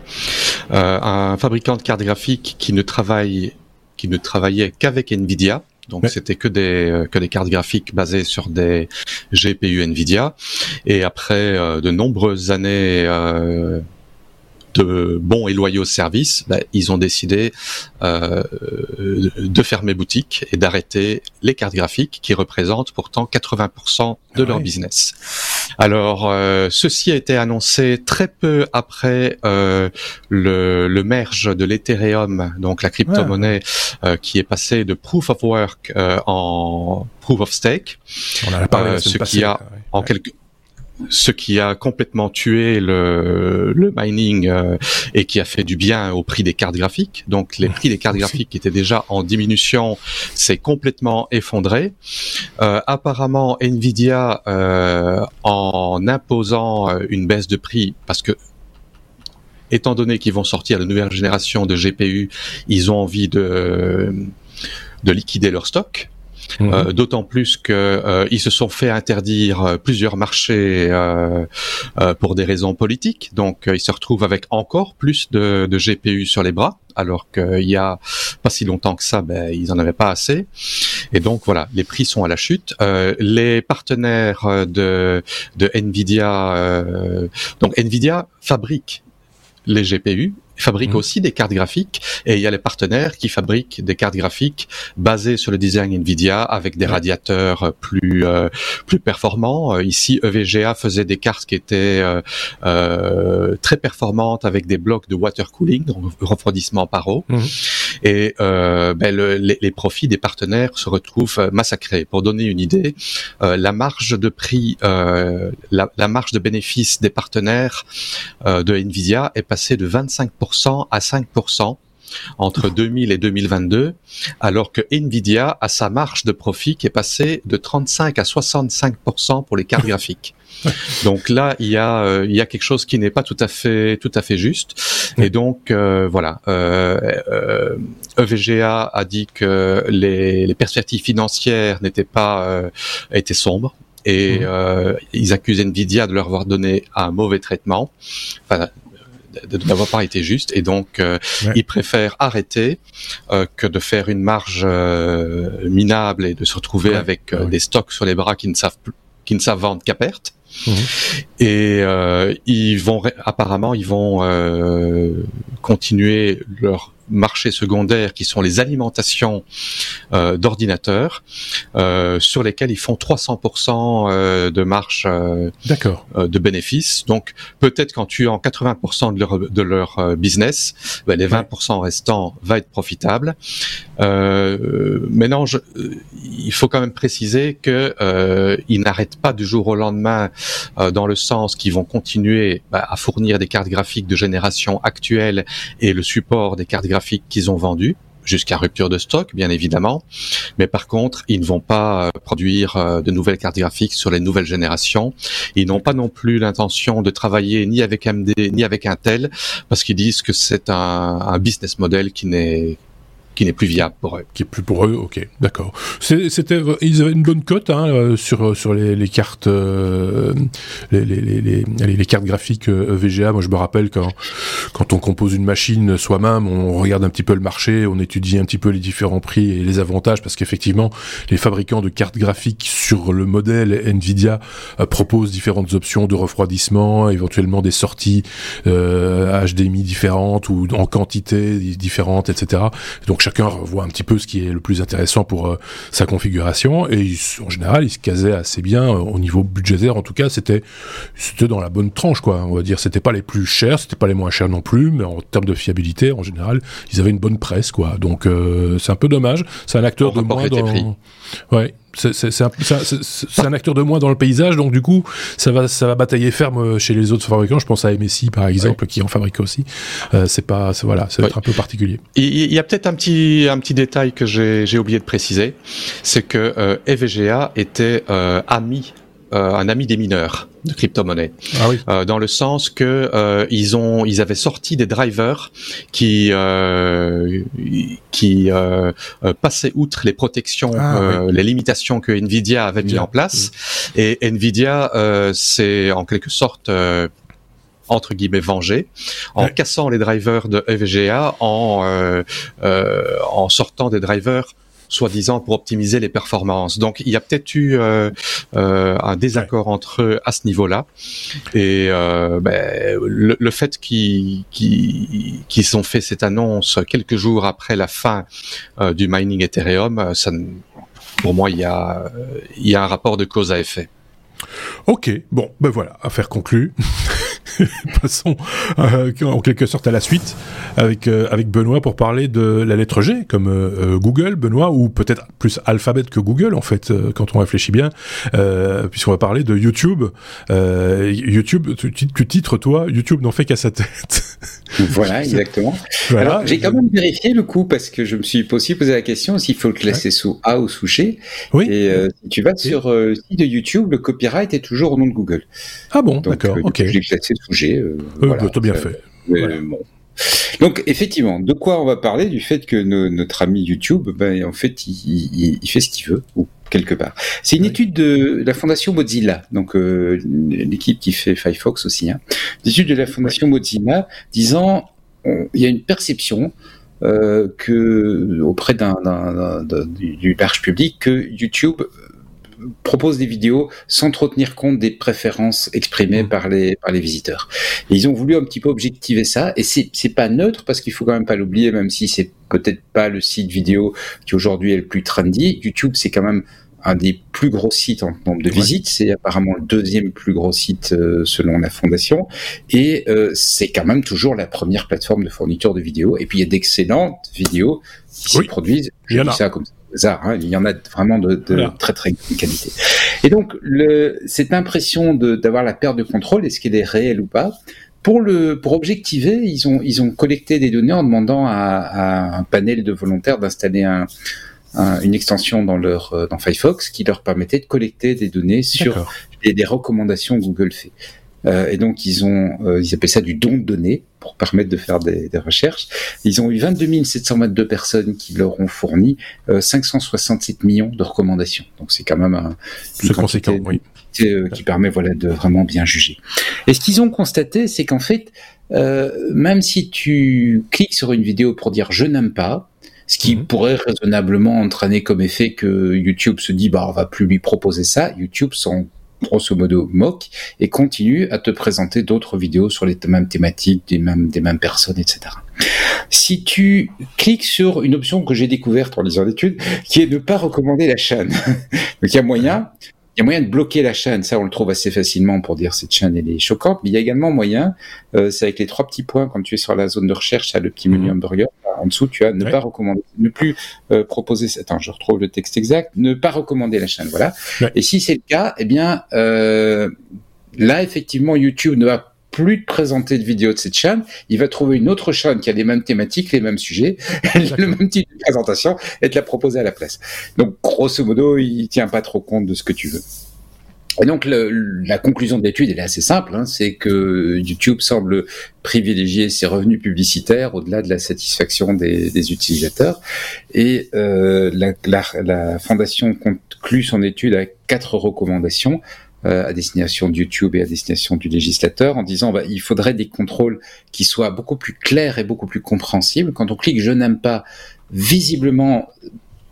Euh, un fabricant de cartes graphiques qui ne travaille qui ne travaillait qu'avec Nvidia. Donc c'était que des que des cartes graphiques basées sur des GPU Nvidia. Et après euh, de nombreuses années euh, de bons et loyaux services, bah, ils ont décidé euh, de fermer boutique et d'arrêter les cartes graphiques qui représentent pourtant 80% de ah leur oui. business. Alors, euh, ceci a été annoncé très peu après euh, le, le, merge de l'Ethereum, donc la crypto-monnaie ouais. qui est passée de Proof of Work euh, en Proof of Stake. On a parlé ce qui a en quelque ce qui a complètement tué le, le mining euh, et qui a fait du bien au prix des cartes graphiques. Donc les prix des cartes graphiques qui étaient déjà en diminution s'est complètement effondré. Euh, apparemment, Nvidia, euh, en imposant une baisse de prix, parce que étant donné qu'ils vont sortir la nouvelle génération de GPU, ils ont envie de, de liquider leur stock. Mhm. D'autant plus que ils se sont fait interdire plusieurs marchés pour des raisons politiques. Donc ils se retrouvent avec encore plus de, de GPU sur les bras alors qu'il y a pas si longtemps que ça, ben, ils en avaient pas assez. Et donc voilà, les prix sont à la chute. Euh, les partenaires de, de Nvidia, euh, donc Nvidia fabrique les GPU fabrique mmh. aussi des cartes graphiques et il y a les partenaires qui fabriquent des cartes graphiques basées sur le design Nvidia avec des radiateurs plus euh, plus performants. Euh, ici, EVGA faisait des cartes qui étaient euh, très performantes avec des blocs de water cooling, donc refroidissement par eau. Mmh. Et ben, les, profits des partenaires se retrouvent massacrés. Pour donner une idée, la marge de prix, la, la, marge de bénéfice des partenaires de Nvidia est passée de 25% à 5% entre 2000 et 2022, alors que Nvidia a sa marge de profit qui est passée de 35 à 65% pour les cartes [LAUGHS] graphiques. Donc là, il y a euh, il y a quelque chose qui n'est pas tout à fait tout à fait juste. Et donc euh, voilà, euh, EVGA a dit que les, les perspectives financières n'étaient pas étaient sombres et mmh. ils accusent Nvidia de leur avoir donné un mauvais traitement. Enfin, n'avoir pas été juste et donc euh, ils préfèrent arrêter euh, que de faire une marge euh, minable et de se retrouver avec des stocks sur les bras qui ne savent qui ne savent vendre qu'à perte. Mhm. Et ils vont apparemment ils vont continuer leur marchés secondaires qui sont les alimentations euh, d'ordinateurs euh, sur lesquels ils font 300% euh, de marge euh, euh, de bénéfices. Donc peut-être quand tu es en 80% de leur, de leur business, ben, les 20% restants va être profitable. maintenant, je, il faut quand même préciser que ils n'arrêtent pas du jour au lendemain dans le sens qu'ils vont continuer ben, à fournir des cartes graphiques de génération actuelle et le support des cartes graphiques qu'ils ont vendu jusqu'à rupture de stock, bien évidemment. Mais par contre, ils ne vont pas euh, produire euh, de nouvelles cartes graphiques sur les nouvelles générations. Ils n'ont pas non plus l'intention de travailler ni avec AMD ni avec Intel parce qu'ils disent que c'est un, un business model qui n'est qui n'est plus viable pour eux. Qui est plus pour eux, ok, d'accord. C'était, ils avaient une bonne cote hein, euh, sur sur les, cartes, euh, les, les, les, cartes graphiques euh, VGA. Moi, je me rappelle quand quand on compose une machine soi-même, on regarde un petit peu le marché, on étudie un petit peu les différents prix et les avantages, parce qu'effectivement, les fabricants de cartes graphiques sur le modèle Nvidia proposent différentes options de refroidissement, éventuellement des sorties HDMI différentes ou en quantité différente, etc. Donc chacun revoit un petit peu ce qui est le plus intéressant pour euh, sa configuration. Et en général il se casait assez bien euh, au niveau budgétaire en tout cas c'était c'était dans la bonne tranche quoi. On va dire c'était pas les plus chers c'était pas les moins chers non plus mais en termes de fiabilité en général ils avaient une bonne presse quoi. Donc euh, c'est un peu dommage. C'est un acteur de moins dans ouais c'est un, un, acteur de moins dans le paysage, donc du coup, ça va, ça va batailler ferme chez les autres fabricants. Je pense à MSI par exemple, qui en fabrique aussi. Euh, c'est pas, voilà, ça va être un peu particulier. Il y a peut-être un petit, un petit détail que j'ai oublié de préciser, c'est que euh, EVGA était euh, ami euh, un ami des mineurs de crypto-monnaie, ah oui. euh, dans le sens que euh, ils ont, ils avaient sorti des drivers qui qui passaient outre les protections, ah les limitations que Nvidia avait mis en place, mm. et Nvidia c'est en quelque sorte entre guillemets vengé en cassant les drivers de FGA en euh, en sortant des drivers soi-disant pour optimiser les performances. Donc il y a peut-être eu euh, euh, un désaccord entre eux à ce niveau-là. Et euh, ben, le, fait qu'ils qu'ils ont fait cette annonce quelques jours après la fin du mining Ethereum, ça, pour moi, il y a, il y a un rapport de cause à effet. Ok, bon, ben voilà, affaire conclue. [LAUGHS] Passons euh, en quelque sorte à la suite avec euh, avec Benoît pour parler de la lettre G comme euh, Google, Benoît, ou peut-être plus alphabet que Google en fait quand on réfléchit bien, puisqu'on va parler de YouTube. YouTube, tu, tu, titres toi, YouTube n'en fait qu'à sa tête. [LAUGHS] voilà, exactement. Alors j'ai quand même vérifié le coup parce que je me suis aussi posé la question s'il faut le classer sous A ou sous G. Oui. Et si tu vas sur le site de YouTube, le copyright toujours au nom de Google. Ah bon, d'accord. ok. Je l'ai classé sous G. Euh, voilà, bien fait. bon. Donc effectivement, de quoi on va parler? Du fait que notre ami YouTube, ben, en fait, il, il, fait ce qu'il veut, ou quelque part. C'est une étude de la fondation Mozilla, donc euh, l'équipe qui fait Firefox aussi. Hein. Étude de la fondation Mozilla disant il y a une perception euh, que auprès d'un, du large public que YouTube propose des vidéos sans trop tenir compte des préférences exprimées mmh. par les par les visiteurs. Et ils ont voulu un petit peu objectiver ça et c'est c'est pas neutre parce qu'il faut quand même pas l'oublier même si c'est peut-être pas le site vidéo qui aujourd'hui est le plus trendy. YouTube c'est quand même un des plus gros sites en nombre de visites. C'est apparemment le deuxième plus gros site euh, selon la fondation. Et euh, c'est quand même toujours la première plateforme de fourniture de vidéos. Et puis il y a d'excellentes vidéos qui se produisent. Je dis ça comme ça Hein. Il y en a vraiment de, très très grande qualité. Et donc, le, cette impression d'avoir la perte de contrôle, est-ce qu'elle est réelle ou pas? Pour le pour objectiver, ils ont ils ont collecté des données en demandant à, à un panel de volontaires d'installer un, une extension dans leur euh, dans Firefox qui leur permettait de collecter des données sur des recommandations Google fait. Euh, et donc ils ont, euh, ils appellent ça du don de données pour permettre de faire des, des recherches. Ils ont eu 22 722 personnes qui leur ont fourni euh, 567 millions de recommandations. Donc c'est quand même un une conséquent, oui. Euh, qui permet voilà de vraiment bien juger. Et ce qu'ils ont constaté, c'est qu'en fait, même si tu cliques sur une vidéo pour dire je n'aime pas, ce qui mhm. pourrait raisonnablement entraîner comme effet que YouTube se dit bah on va plus lui proposer ça, YouTube s'en grosso modo moque et continue à te présenter d'autres vidéos sur les mêmes thématiques, des mêmes, personnes, etc. Si tu cliques sur une option que j'ai découverte en lisant l'étude, qui est de ne pas recommander la chaîne, [LAUGHS] donc il y a moyen, y a moyen de bloquer la chaîne, ça on le trouve assez facilement pour dire cette chaîne elle est choquante, mais il y a également moyen, euh, c'est avec les trois petits points quand tu es sur la zone de recherche, à le petit menu mhm. hamburger, en dessous tu as ne pas recommander, ne plus euh, proposer, attends je retrouve le texte exact, ne pas recommander la chaîne, voilà. Et si c'est le cas, eh bien euh, là effectivement YouTube ne va plus de présenter de vidéos de cette chaîne, il va trouver une autre chaîne qui a les mêmes thématiques, les mêmes sujets, [LAUGHS] le même type de présentation, et te la proposer à la place. Donc, grosso modo, il tient pas trop compte de ce que tu veux. Et donc la conclusion de l'étude elle est assez simple, hein, c'est que YouTube semble privilégier ses revenus publicitaires au-delà de la satisfaction des, des utilisateurs. Et euh, la, la, la, fondation conclut son étude à quatre recommandations euh, à destination de YouTube et à destination du législateur en disant bah, il faudrait des contrôles qui soient beaucoup plus clairs et beaucoup plus compréhensibles. Quand on clique je n'aime pas, visiblement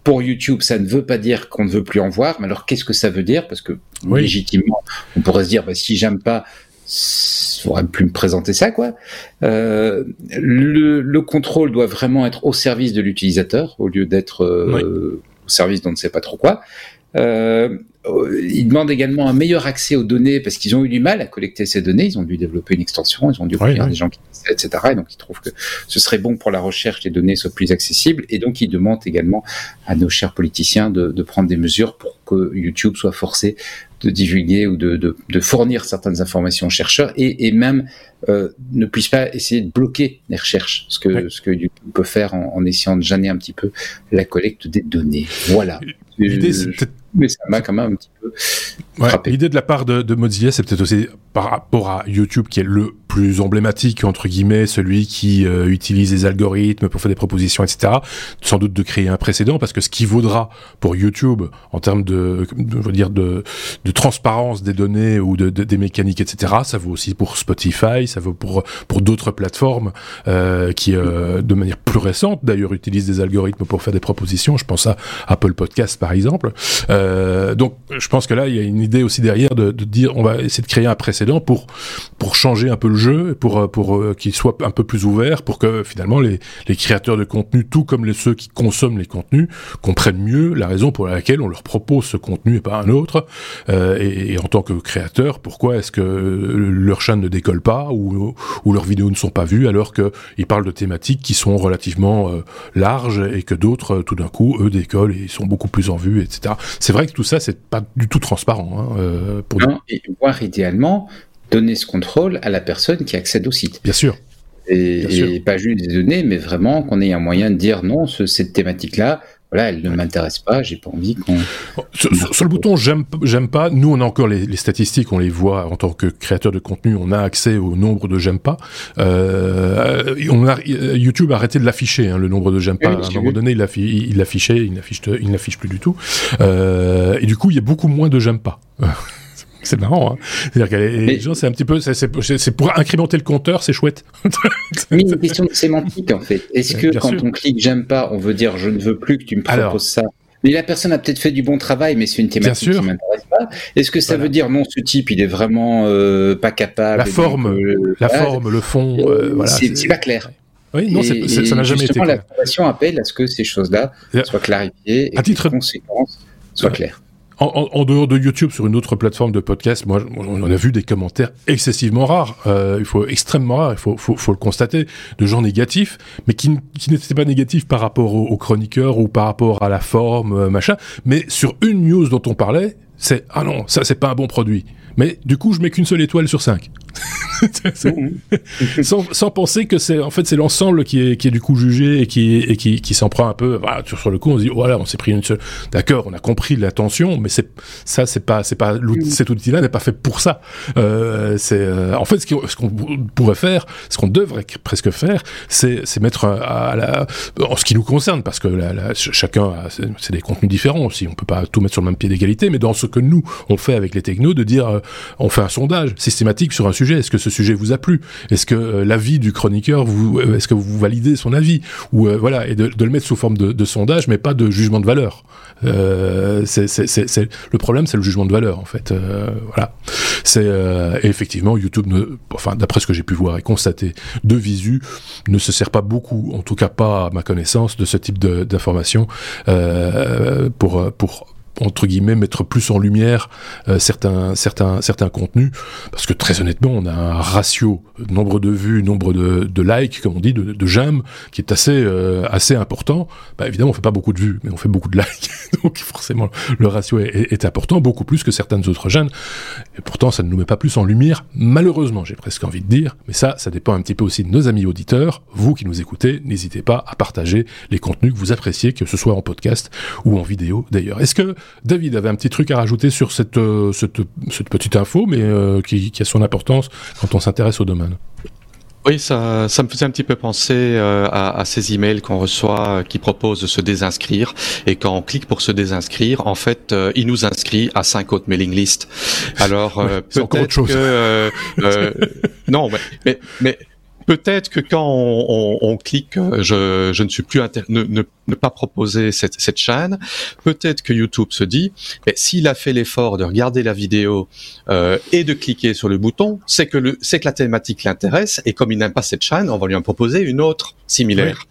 pour YouTube, ça ne veut pas dire qu'on ne veut plus en voir. Mais alors qu'est-ce que ça veut dire? Parce que légitimement, on pourrait se dire bah, si j'aime pas, il faudrait plus me présenter ça quoi. Euh, le, le, contrôle doit vraiment être au service de l'utilisateur au lieu d'être euh, au service d'on ne sait pas trop quoi. Euh, ils demandent également un meilleur accès aux données parce qu'ils ont eu du mal à collecter ces données. Ils ont dû développer une extension, ils ont dû recruter des gens qui etc. Et donc ils trouvent que ce serait bon pour la recherche que les données soient plus accessibles. Et donc ils demandent également à nos chers politiciens de, de prendre des mesures pour que YouTube soit forcé de divulguer ou de, de, de fournir certaines informations aux chercheurs et, et même euh, ne puisse pas essayer de bloquer les recherches, ce que, ce que YouTube peut faire en, en essayant de gêner un petit peu la collecte des données. Voilà. L'idée, c'est mais ça m'a quand même un petit peu ouais, L'idée de la part de, de Mozilla, c'est peut-être aussi par rapport à YouTube, qui est le emblématique, entre guillemets, celui qui euh, utilise les algorithmes pour faire des propositions, etc. Sans doute de créer un précédent, parce que ce qui vaudra pour YouTube, en termes de, de, dire de, transparence des données ou de, de, des mécaniques, etc., ça vaut aussi pour Spotify, ça vaut pour, pour d'autres plateformes euh, qui, euh, de manière plus récente, d'ailleurs, utilisent des algorithmes pour faire des propositions. Je pense à Apple Podcast, par exemple. Donc, je pense que là, il y a une idée aussi derrière de, de dire, on va essayer de créer un précédent pour pour changer un peu le jeu, pour pour euh, qu'il soit un peu plus ouvert, pour que finalement les, créateurs de contenu, tout comme les ceux qui consomment les contenus, comprennent mieux la raison pour laquelle on leur propose ce contenu et pas un autre. Euh, et, en tant que créateur, pourquoi est-ce que leur chaîne ne décolle pas ou leurs vidéos ne sont pas vues alors que ils parlent de thématiques qui sont relativement euh, larges et que d'autres, tout d'un coup, eux décollent et sont beaucoup plus en vue, etc. C'est vrai que tout ça, c'est pas du tout transparent. Hein, euh, non, et voire idéalement, donner ce contrôle à la personne qui accède au site. Bien sûr. Et, Bien sûr. et pas juste des données, mais vraiment qu'on ait un moyen de dire non, ce, cette thématique-là, voilà, elle ne m'intéresse pas, j'ai pas envie qu'on. Sur, le bouton j'aime j'aime pas, nous on a encore les, statistiques, on les voit en tant que créateur de contenu, on a accès au nombre de j'aime pas. Euh, on a, YouTube a arrêté de l'afficher, hein, le nombre de j'aime pas. à un moment donné, il l'affichait, il l'affiche, il n'affiche plus du tout. Euh, et du coup, il y a beaucoup moins de j'aime pas. C'est marrant, hein. C'est-à-dire que les gens, c'est un petit peu, c'est pour incrémenter le compteur, c'est chouette. [LAUGHS] Mais une question de sémantique, en fait. Est-ce que quand on clique j'aime pas, on veut dire je ne veux plus que tu me proposes ça mais la personne a peut-être fait du bon travail, mais c'est une thématique qui m'intéresse pas. Est-ce que ça veut dire non, ce type, il est vraiment euh, pas capable La forme, la forme, le fond, euh, voilà. C'est pas clair. Oui, non, ça n'a jamais été. La formation appelle à ce que ces choses-là soient clarifiées et à titre... que les conséquences soient claires. En, dehors de YouTube, sur une autre plateforme de podcast, moi, on a vu des commentaires excessivement rares. Euh, il faut extrêmement rares, il faut, faut, faut, le constater, de gens négatifs, mais qui, qui n'étaient pas négatifs par rapport aux, chroniqueurs ou par rapport à la forme, euh, machin. Mais sur une news dont on parlait, c'est ah non, ça c'est pas un bon produit. Mais du coup, je mets qu'une seule étoile sur cinq. Sans, sans, penser que c'est en fait c'est l'ensemble qui est, qui est du coup jugé et qui, et qui, qui s'en prend un peu voilà, sur le coup on se dit voilà on s'est pris une seule d'accord on a compris l'attention mais c'est ça c'est pas c'est pas cet outil là n'est pas fait pour ça. Euh, c'est euh, en fait ce qu'on pourrait faire ce qu'on devrait presque faire c'est c'est mettre à, la en ce qui nous concerne parce que la, chacun c'est des contenus différents aussi on peut pas tout mettre sur le même pied d'égalité mais dans ce que nous on fait avec les technos de dire euh, on fait un sondage systématique sur un est-ce que ce sujet vous a plu? Est-ce que euh, l'avis du chroniqueur, vous, euh, est-ce que vous validez son avis? Ou euh, voilà, et de, le mettre sous forme de, sondage, mais pas de jugement de valeur. c'est, le problème, c'est le jugement de valeur en fait. voilà. C'est effectivement YouTube, enfin d'après ce que j'ai pu voir et constater de visu, ne se sert pas beaucoup, en tout cas pas à ma connaissance, de ce type d'information pour pour entre guillemets mettre plus en lumière euh, certains certains certains contenus. Parce que très honnêtement on a un ratio nombre de vues nombre de, de likes comme on dit de, de j'aime qui est assez euh, assez important. Bah, évidemment on fait pas beaucoup de vues mais on fait beaucoup de likes. [LAUGHS] Donc forcément le ratio est, est, important beaucoup plus que certaines autres chaînes. Et pourtant ça ne nous met pas plus en lumière malheureusement j'ai presque envie de dire. Mais ça ça dépend un petit peu aussi de nos amis auditeurs. Vous qui nous écoutez n'hésitez pas à partager les contenus que vous appréciez que ce soit en podcast ou en vidéo d'ailleurs. Est-ce que David avait un petit truc à rajouter sur cette, euh, cette, petite info, mais euh, qui, a son importance quand on s'intéresse au domaine. Oui, ça, ça me faisait un petit peu penser euh, à, ces emails qu'on reçoit qui proposent de se désinscrire et quand on clique pour se désinscrire, en fait, il nous inscrit à cinq autres mailing lists. Alors peut-être que non, mais, mais peut-être que quand on, clique, je, je, ne suis plus ne, ne, pas proposer cette, cette chaîne, peut-être que YouTube se dit, mais s'il a fait l'effort de regarder la vidéo euh, et de cliquer sur le bouton, c'est que le, c'est que la thématique l'intéresse et comme il n'aime pas cette chaîne, on va lui en proposer une autre similaire.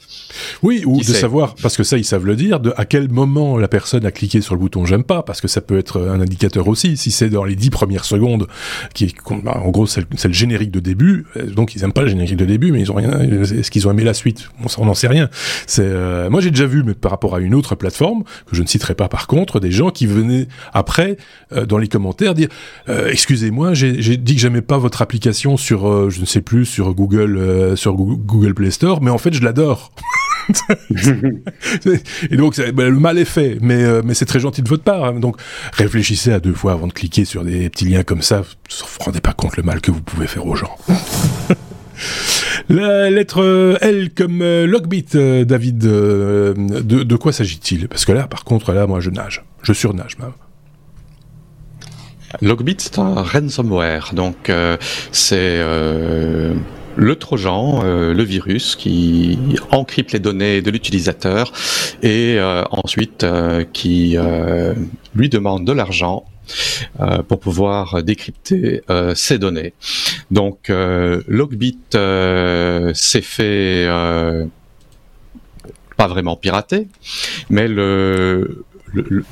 Oui, ou de savoir, parce que ça ils savent le dire, de à quel moment la personne a cliqué sur le bouton j'aime pas, parce que ça peut être un indicateur aussi. Si c'est dans les dix premières secondes, qui est, bah, en gros c'est le, générique de début, euh, donc ils aiment pas le générique de début, mais ils ont rien. Est-ce qu'ils ont aimé la suite? On n'en sait rien. C'est euh, moi j'ai déjà vu, mais par rapport à une autre plateforme que je ne citerai pas par contre, des gens qui venaient après euh, dans les commentaires dire euh, excusez-moi, j'ai dit que j'aimais pas votre application sur je ne sais plus sur Google sur Google Play Store, mais en fait je l'adore. [LAUGHS] et donc bah, le mal est fait, mais mais c'est très gentil de votre part. Hein. Donc réfléchissez à deux fois avant de cliquer sur des petits liens comme ça. Vous ne vous rendez pas compte le mal que vous pouvez faire aux gens. [LAUGHS] La lettre euh, L comme euh, Logbit, euh, David, de, quoi s'agit-il? Parce que là, par contre, là, moi, je nage. Je surnage, même. Logbit, c'est un ransomware. Donc, c'est le trojan, le virus qui encrypte les données de l'utilisateur et ensuite qui lui demande de l'argent euh, pour pouvoir décrypter euh, ces données. Donc euh, Logbit s'est fait pas vraiment pirater, mais le,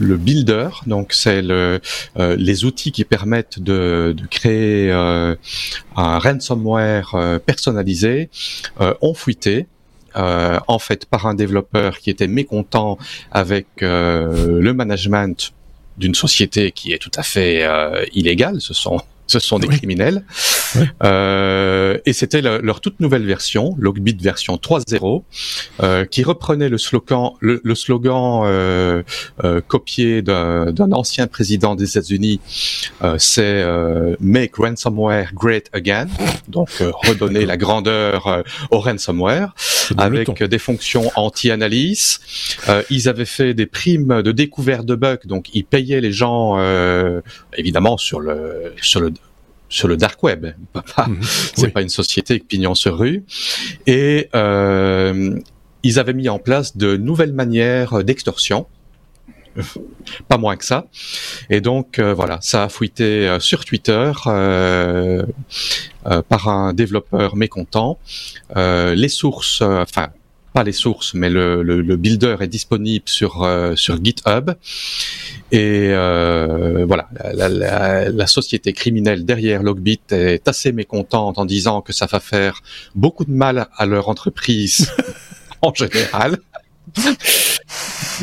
builder, donc c'est le, les outils qui permettent de, de créer un ransomware personnalisé, ont fuité. en fait par un développeur qui était mécontent avec le management d'une société qui est tout à fait euh, illégale. Ce sont ce sont des criminels. Euh, et c'était leur toute nouvelle version, Logbit version 3.0, euh, qui reprenait le slogan, le, slogan euh, euh copié d'un ancien président des États-Unis, euh, c'est euh, Make ransomware great again, donc [LAUGHS] redonner la grandeur au ransomware, avec des fonctions anti-analyse. ils avaient fait des primes de découverte de bugs, donc ils payaient les gens, évidemment sur le sur le sur le dark web. [LAUGHS] Mhm. c'est pas une société pignon sur rue. Et euh, ils avaient mis en place de nouvelles manières d'extorsion. [LAUGHS] pas moins que ça. Et donc euh, voilà, ça a fuité euh, sur Twitter euh, par un développeur mécontent. les sources, enfin pas les sources, mais le, le, builder est disponible sur euh, sur GitHub. Et euh, voilà, la, la, la, société criminelle derrière Logbit est assez mécontente en disant que ça va faire beaucoup de mal à leur entreprise [LAUGHS] en général.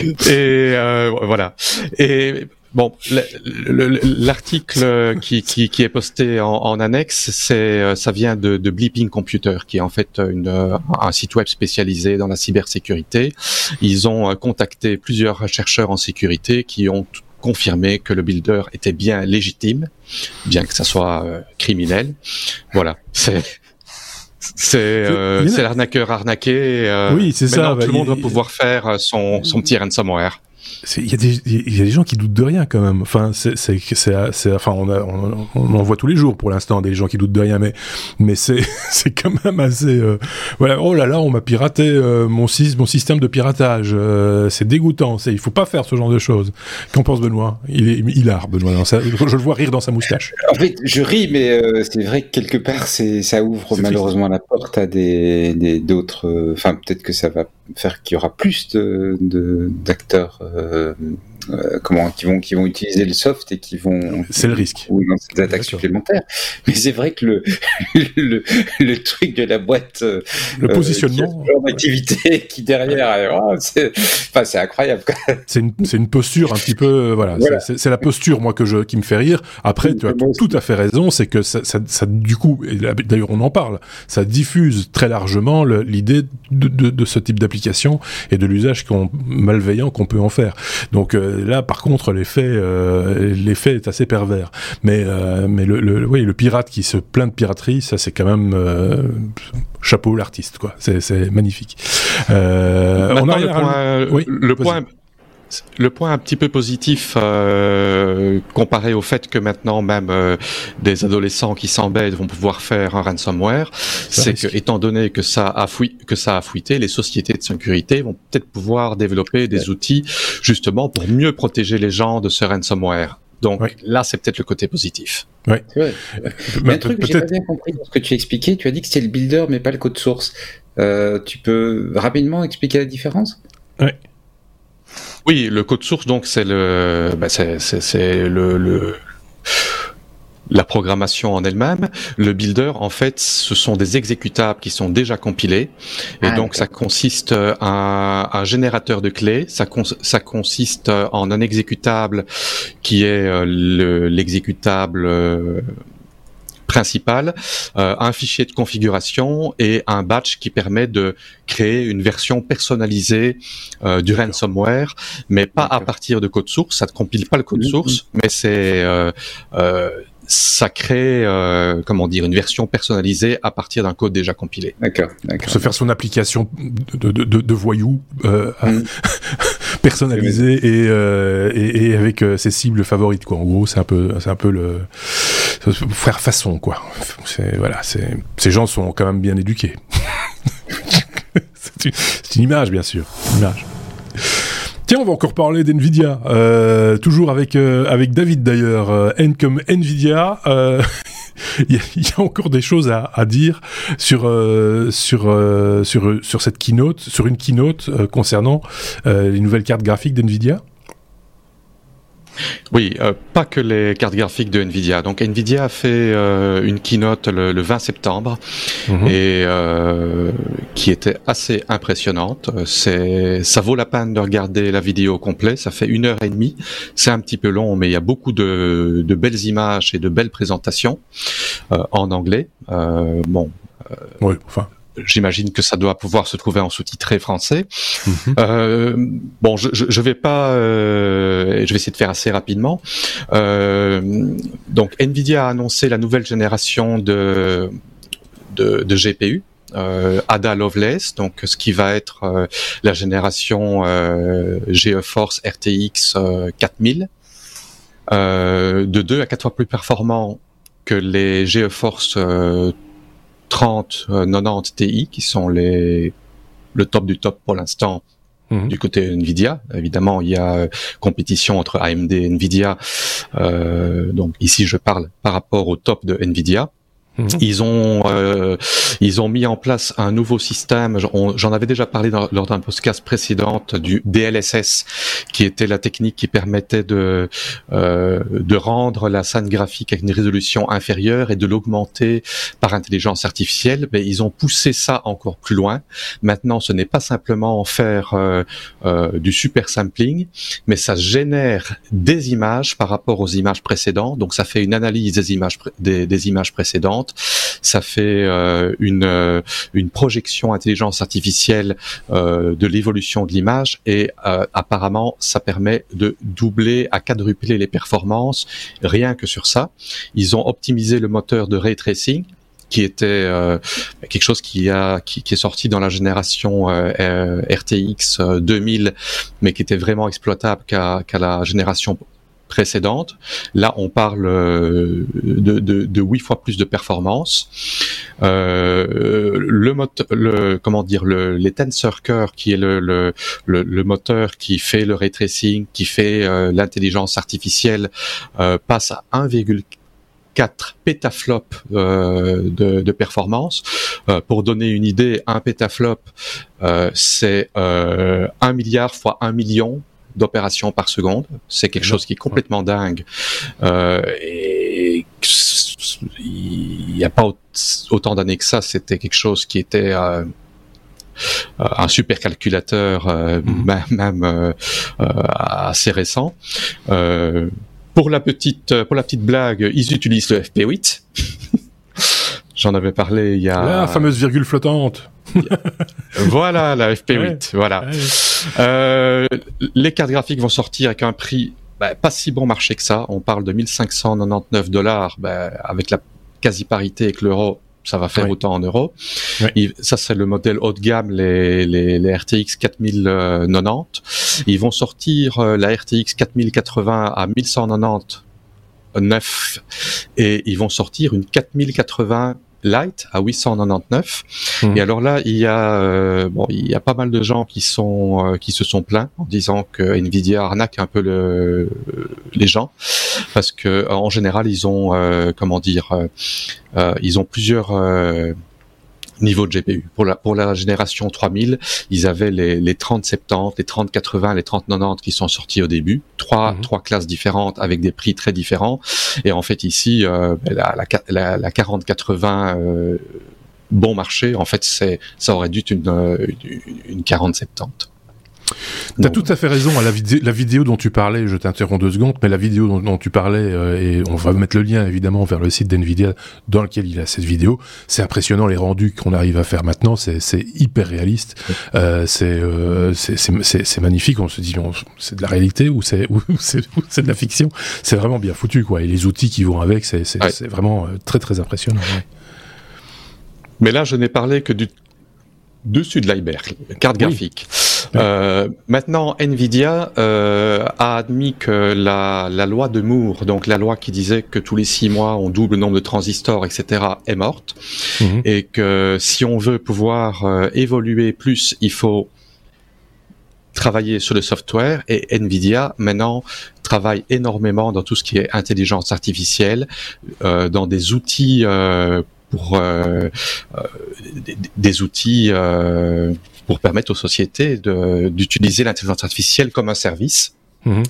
et euh, voilà. Et Bon, l'article qui, qui, qui, est posté en, en annexe, c'est euh, ça vient de, de, Bleeping Computer, qui est en fait une, euh, un site web spécialisé dans la cybersécurité. Ils ont euh, contacté plusieurs chercheurs en sécurité qui ont confirmé que le builder était bien légitime, bien que ça soit criminel. Voilà, c'est c'est euh, l'arnaqueur arnaqué. oui, c'est ça. Tout le monde doit pouvoir faire son, son petit ransomware il y, a des, y a des gens qui doutent de rien quand même. Enfin, c'est, c'est, c'est, enfin, on, a, on, on, en voit tous les jours pour l'instant des gens qui doutent de rien, mais, mais c'est, [LAUGHS] c'est quand même assez. Euh, voilà. Oh là là, on m'a piraté euh, mon, mon système de piratage. Euh, c'est dégoûtant. C'est, il faut pas faire ce genre de choses. Qu'en pense Benoît? Il est hilar, Benoît. Dans je le vois rire dans sa moustache. En fait, je ris, mais c'est vrai que quelque part, c'est, ça ouvre malheureusement la porte à des, des d'autres. Enfin, peut-être que ça va faire qu'il y aura plus de, d'acteurs euh, euh, comment qui vont qui vont utiliser le soft et qui vont c'est le risque. ou dans des attaques supplémentaires. [LAUGHS] Mais c'est vrai que le, [LAUGHS] le, le truc de la boîte euh, le positionnement. d'activité [LAUGHS] qui derrière oh, c'est enfin c'est incroyable c'est une c'est une posture un petit peu voilà, c'est la posture moi que je qui me fait rire. Après tu as tout, à fait raison c'est que ça, ça, ça, du coup d'ailleurs on en parle ça diffuse très largement l'idée de, de, de, ce type d'application et de l'usage malveillant qu'on peut en faire. Donc là, par contre, l'effet, euh, l'effet est assez pervers. Mais, euh, mais le, le, oui, le pirate qui se plaint de piraterie, ça, c'est quand même euh, chapeau l'artiste, quoi. C'est magnifique. Euh, on a le point, oui, le point le point un petit peu positif euh, comparé au fait que maintenant même euh, des adolescents qui s'embêtent vont pouvoir faire un ransomware, c'est que étant donné que ça a fui que ça a fuité, les sociétés de sécurité vont peut-être pouvoir développer des outils justement pour mieux protéger les gens de ce ransomware. Donc là, c'est peut-être le côté positif. Oui. Mais un truc que j'ai pas bien compris dans ce que tu as expliqué, tu as dit que c'était le builder mais pas le code source. Euh, tu peux rapidement expliquer la différence? Oui. Oui, le code source, donc c'est le, bah, c'est, le, le la programmation en elle-même. Le builder, en fait, ce sont des exécutables qui sont déjà compilés. Et ah, donc, ça consiste en un générateur de clés. Ça, ça consiste en un exécutable qui est euh, l'exécutable euh, principal, euh, un fichier de configuration et un batch qui permet de créer une version personnalisée euh, du ransomware, mais pas à partir de code source. Ça ne compile pas le code source, mais c'est euh, ça crée, comment dire, une version personnalisée à partir d'un code déjà compilé. D'accord. Pour se faire son application de, de, de, de voyou mm. [LAUGHS] personnalisée et, et, et, avec ses cibles favorites. Quoi. En gros, c'est un peu, c'est un peu le faire façon, quoi. Voilà, ces gens sont quand même bien éduqués. [LAUGHS] c'est une, image, bien sûr. image. Tiens, on va encore parler d'NVIDIA. Euh, toujours avec, euh, avec David d'ailleurs. Euh, N comme NVIDIA. [LAUGHS] [LAUGHS] il y, a encore des choses à, dire sur sur sur sur cette keynote, sur une keynote concernant les nouvelles cartes graphiques d'Nvidia. Oui, euh, pas que les cartes graphiques de Nvidia. Donc Nvidia a fait euh, une keynote le, 20 septembre mhm. et euh, qui était assez impressionnante. C'est, ça vaut la peine de regarder la vidéo complète. Ça fait une heure et demie. C'est un petit peu long, mais il y a beaucoup de, de belles images et de belles présentations en anglais. bon. oui, enfin J'imagine que ça doit pouvoir se trouver en sous-titré français. Mhm. Euh, bon, je, je, vais pas, euh, je vais essayer de faire assez rapidement. Euh, donc, Nvidia a annoncé la nouvelle génération de de, de GPU. Ada Lovelace, donc ce qui va être la génération GeForce RTX 4000, de 2 à 4 fois plus performant que les GeForce 30, 90 Ti qui sont les le top du top pour l'instant mhm. du côté Nvidia. Évidemment, il y a euh, compétition entre AMD et Nvidia. Euh, donc ici, je parle par rapport au top de Nvidia. Ils ont euh, ils ont mis en place un nouveau système. J'en avais déjà parlé lors d'un podcast précédent du DLSS, qui était la technique qui permettait de euh, de rendre la scène graphique avec une résolution inférieure et de l'augmenter par intelligence artificielle. Mais ils ont poussé ça encore plus loin. Maintenant, ce n'est pas simplement faire euh, euh, du super sampling, mais ça génère des images par rapport aux images précédentes. Donc, ça fait une analyse des images des, des images précédentes ça fait euh, une, euh, une projection intelligence artificielle euh, de l'évolution de l'image et apparemment ça permet de doubler à quadrupler les performances rien que sur ça. Ils ont optimisé le moteur de ray tracing qui était quelque chose qui, est sorti dans la génération RTX 2000 mais qui était vraiment exploitable qu'à la génération précédente. Là, on parle euh, de, de, de 8 fois plus de performance. Euh, le, comment dire, le, les Tensor Core, qui est le, moteur qui fait le ray tracing, qui fait euh, l'intelligence artificielle, passe à 1,4 pétaflop euh, de, performance. Pour donner une idée, un pétaflop, c'est euh, 1 milliard fois 1 million d'opérations par seconde. C'est quelque chose qui est complètement dingue. Euh, et il n'y a pas autant d'années que ça, c'était quelque chose qui était euh, euh un super calculateur, euh, mhm. même, euh, assez récent. pour la petite, pour la petite blague, ils utilisent le FP8. [LAUGHS] J'en avais parlé il y a. La fameuse virgule flottante. [LAUGHS] voilà, la FP8. Voilà. Euh, les cartes graphiques vont sortir avec un prix bah, pas si bon marché que ça. On parle de 1599 dollars, bah, avec la quasi-parité avec l'euro. Ça va faire autant en euros. ça, c'est le modèle haut de gamme, les, les, les RTX 4090. Ils vont sortir euh, la RTX 4080 à 1190 9 et ils vont sortir une 4080 Lite à 899. Mhm. Et alors là, il y a euh, bon, il y a pas mal de gens qui sont euh, qui se sont plaints en disant que Nvidia arnaque un peu le, les gens parce que en général, ils ont euh, comment dire, ils ont plusieurs niveau de GPU. Pour la, pour la génération 3000, ils avaient les, les 3070, les 3080, les 3090 qui sont sortis au début. Trois, mhm. trois classes différentes avec des prix très différents. Et en fait, ici, euh, ben, la, la, la, 4080 euh, bon marché, en fait, c'est ça aurait dû être une, euh, une, une 4070. T'as tout à fait raison. À la, la vidéo dont tu parlais, je t'interromps deux secondes, mais la vidéo dont, tu parlais, euh, et on va mettre le lien évidemment vers le site d'NVIDIA dans lequel il a cette vidéo. C'est impressionnant les rendus qu'on arrive à faire maintenant. C'est hyper réaliste. Euh, euh, c'est magnifique. On se dit, c'est de la réalité ou c'est de la fiction? C'est vraiment bien foutu quoi. Et les outils qui vont avec, c'est vraiment très très impressionnant. Mais là, je n'ai parlé que du dessus de l'iceberg, carte graphique. Euh, maintenant, Nvidia euh, a admis que la, la, loi de Moore, donc la loi qui disait que tous les six mois on double le nombre de transistors, etc., est morte, mhm. et que si on veut pouvoir euh, évoluer plus, il faut travailler sur le software et Nvidia maintenant travaille énormément dans tout ce qui est intelligence artificielle, euh, dans des outils euh, pour euh, des, des, outils pour permettre aux sociétés d'utiliser l'intelligence artificielle comme un service. Mhm.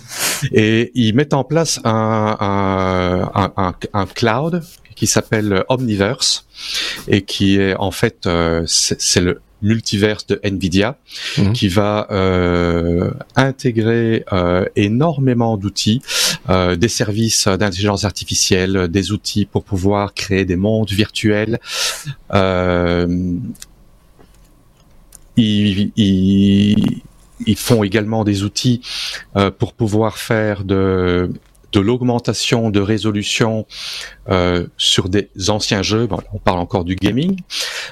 Et ils mettent en place un, un, un, un cloud qui s'appelle Omniverse et qui est en fait euh, c'est le multiverse de Nvidia mhm. qui va euh, intégrer euh, énormément d'outils, euh, des services d'intelligence artificielle, des outils pour pouvoir créer des mondes virtuels. Ils, ils, font également des outils pour pouvoir faire de de l'augmentation de résolution euh, sur des anciens jeux. on parle encore du gaming,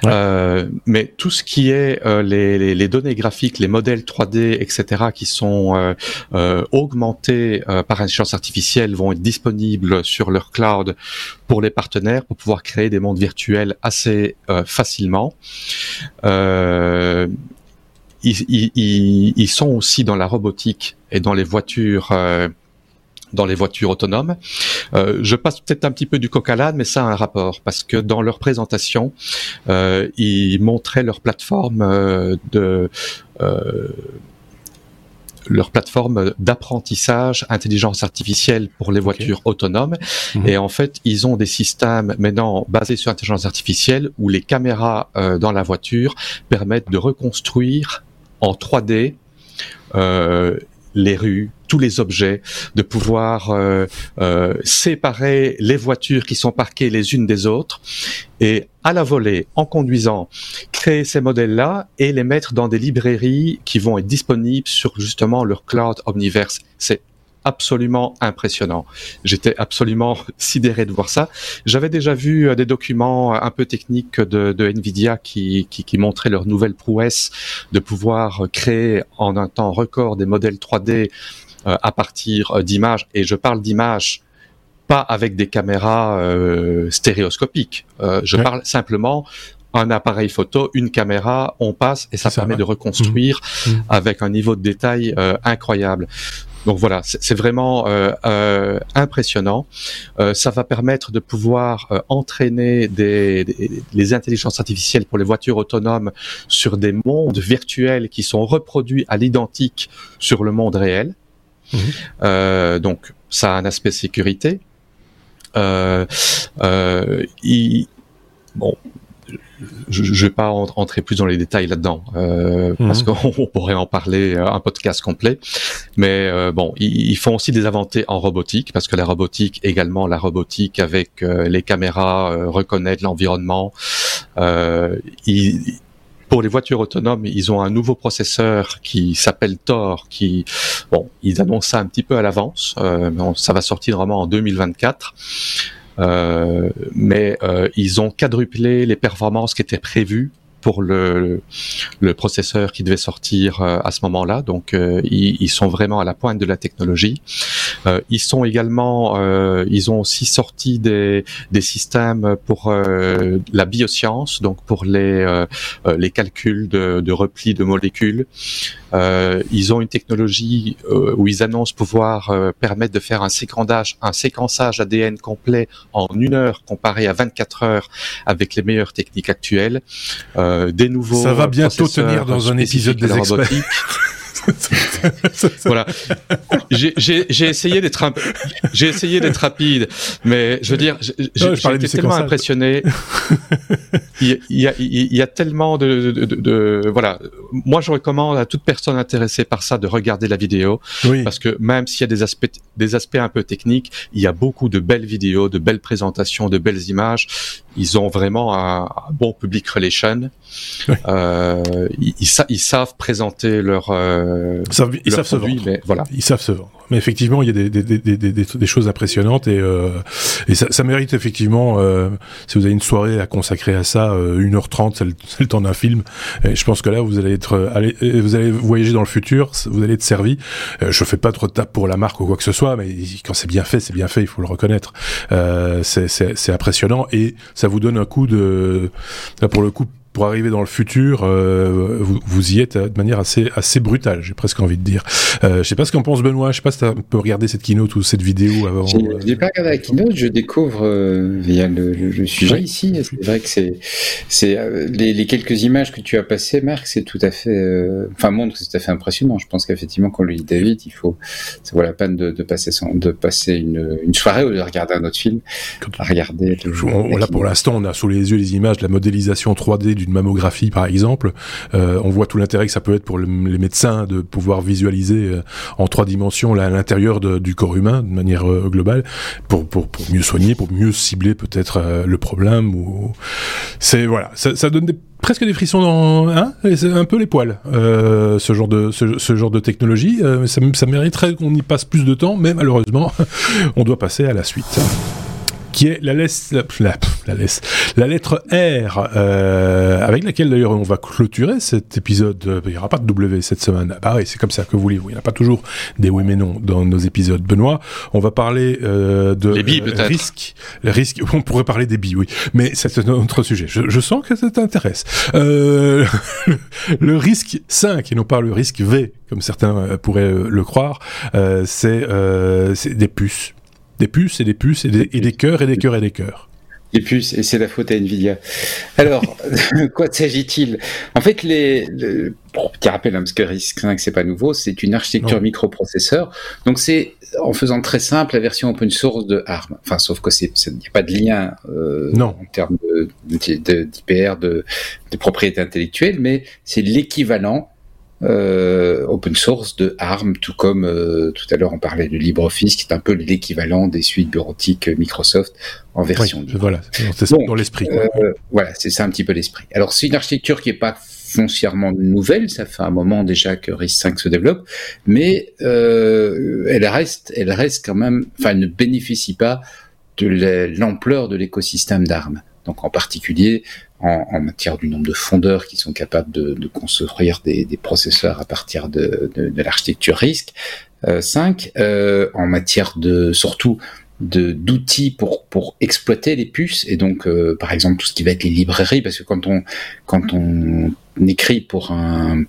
euh, mais tout ce qui est euh, les, les, données graphiques, les modèles 3D, etc., qui sont euh, euh, augmentés par intelligence artificielle, vont être disponibles sur leur cloud pour les partenaires pour pouvoir créer des mondes virtuels assez facilement. Ils, ils, ils, sont aussi dans la robotique et dans les voitures dans les voitures autonomes. Euh, je passe peut-être un petit peu du coq à l'âne, mais ça a un rapport parce que dans leur présentation, euh, ils montraient leur plateforme euh, de leur plateforme d'apprentissage intelligence artificielle pour les voitures autonomes. Mhm. Et en fait, ils ont des systèmes maintenant basés sur intelligence artificielle où les caméras dans la voiture permettent de reconstruire en 3D euh, les rues, tous les objets, de pouvoir euh, euh, séparer les voitures qui sont parquées les unes des autres et à la volée, en conduisant, créer ces modèles-là et les mettre dans des librairies qui vont être disponibles sur justement leur cloud Omniverse. C'est absolument impressionnant. J'étais absolument [LAUGHS] sidéré de voir ça. J'avais déjà vu euh, des documents un peu techniques de, de Nvidia qui, qui, qui, montraient leur nouvelle prouesse de pouvoir créer en un temps record des modèles 3D euh, à partir euh, d'images. Et je parle d'images pas avec des caméras euh, stéréoscopiques. je parle simplement un appareil photo, une caméra, on passe et ça, permet de reconstruire mmh. Mmh. avec un niveau de détail incroyable. Donc voilà, c'est vraiment euh, euh, impressionnant. Euh, ça va permettre de pouvoir entraîner des, les intelligences artificielles pour les voitures autonomes sur des mondes virtuels qui sont reproduits à l'identique sur le monde réel. Mmh. donc ça a un aspect sécurité. Il, bon, je ne vais pas rentrer plus dans les détails là-dedans euh, mhm. parce qu'on [LAUGHS] pourrait en parler euh, un podcast complet. Mais euh, bon, ils, font aussi des avancées en robotique parce que la robotique également la robotique avec les caméras reconnaître l'environnement. Pour les voitures autonomes, ils ont un nouveau processeur qui s'appelle Thor, qui, bon, ils annoncent ça un petit peu à l'avance, ça va sortir vraiment en 2024. Euh, mais euh, ils ont quadruplé les performances qui étaient prévues pour le, le processeur qui devait sortir euh, à ce moment-là. Donc, euh, ils, sont vraiment à la pointe de la technologie. Euh, ils sont également, ils ont aussi sorti des, des systèmes pour la bioscience, donc pour les, les calculs de, de repli de molécules. Ils ont une technologie où ils annoncent pouvoir permettre de faire un séquençage, un séquençage ADN complet en une heure comparé à 24 heures avec les meilleures techniques actuelles. Euh, des nouveaux. Ça va bientôt tenir dans un épisode des experts. [LAUGHS] [LAUGHS] voilà. J'ai essayé d'être un... j'ai essayé d'être rapide, mais je veux dire, j'ai été tellement impressionné. il, y a, il, y a, tellement de, de, de, voilà. Moi, je recommande à toute personne intéressée par ça de regarder la vidéo, parce que même s'il y a des aspects, des aspects un peu techniques, il y a beaucoup de belles vidéos, de belles présentations, de belles images. Ils ont vraiment un, bon public relation. Euh, ils, ils, savent présenter leur euh, ils savent se vendre. Mais voilà. Ils savent se vendre. Mais effectivement, il y a des, des, des, des, des choses impressionnantes et, euh, et ça, ça, mérite effectivement, euh, si vous avez une soirée à consacrer à ça, 1h30, [LAUGHS] c'est le, temps d'un film. Et je pense que là, vous allez être, allez, vous allez voyager dans le futur, vous allez être servi. je fais pas trop de tape pour la marque ou quoi que ce soit, mais quand c'est bien fait, c'est bien fait, il faut le reconnaître. c'est impressionnant et ça vous donne un coup de, là pour le coup, pour arriver dans le futur, euh, vous, vous, y êtes de manière assez assez brutale, j'ai presque envie de dire. je sais pas ce qu'en pense Benoît. Je sais pas si tu peux regarder cette keynote ou cette vidéo avant. J'ai pas regardé la keynote. Je découvre via le, sujet ici. C'est vrai que c'est c'est les, les, quelques images que tu as passées, Marc, c'est tout à fait, enfin montre, c'est tout à fait impressionnant. Je pense qu'effectivement, quand le dit David, il faut, ça vaut la peine de, de passer de passer une, une soirée ou de regarder un autre film, à regarder. là, pour l'instant, on a sous les yeux les images de la modélisation 3D d'une mammographie, par exemple. Euh, on voit tout l'intérêt que ça peut être pour les médecins de pouvoir visualiser euh, en trois dimensions l'intérieur du corps humain de manière euh, globale pour, mieux soigner, pour mieux cibler peut-être le problème. Ou c'est voilà, ça, donne presque des frissons dans hein un peu les poils ce genre de ce, genre de technologie ça mériterait qu'on y passe plus de temps mais malheureusement [LAUGHS] on doit passer à la suite qui est la, laisse, la, la, laisse, la lettre R, euh, avec laquelle d'ailleurs on va clôturer cet épisode. Il n'y aura pas de W cette semaine. Ah oui, c'est comme ça que voulez-vous. Il n'y a pas toujours des oui mais non dans nos épisodes. Benoît, on va parler euh, de les billes, risque. Risque. [LAUGHS] On pourrait parler des billes, oui, mais c'est un autre sujet. Je, je sens que ça t'intéresse. Euh, [LAUGHS] le risque 5 et non pas le risque V, comme certains euh, pourraient le croire, euh, c'est des puces des puces et des puces et des, et des cœurs et des cœurs et des cœurs. Les puces, et c'est la faute à Nvidia. Alors, [LAUGHS] quoi s'agit-il? En fait, les, le, petit rappel, hein, parce que RISC-V, c'est pas nouveau, c'est une architecture microprocesseur. Donc, c'est, en faisant très simple, la version open source de ARM. Enfin, sauf que c'est, il n'y a pas de lien euh, non. en termes d'IPR, de, de, de propriété intellectuelle, mais c'est l'équivalent euh, open source de ARM, tout comme euh, tout à l'heure on parlait de LibreOffice, qui est un peu l'équivalent des suites bureautiques Microsoft en version oui, Voilà, c'est dans l'esprit. Euh, voilà, c'est ça un petit peu l'esprit. Alors c'est une architecture qui est pas foncièrement nouvelle, ça fait un moment déjà que RISC-V se développe, mais euh, elle reste, elle reste quand même, enfin, elle ne bénéficie pas de l'ampleur de l'écosystème d'ARM. Donc en particulier, en, matière du nombre de fondeurs qui sont capables de, de construire des, des, processeurs à partir de, de, de l'architecture RISC. Euh, 5, euh, en matière de surtout de d'outils pour pour exploiter les puces et donc euh, par exemple tout ce qui va être les librairies parce que quand on quand on écrit pour un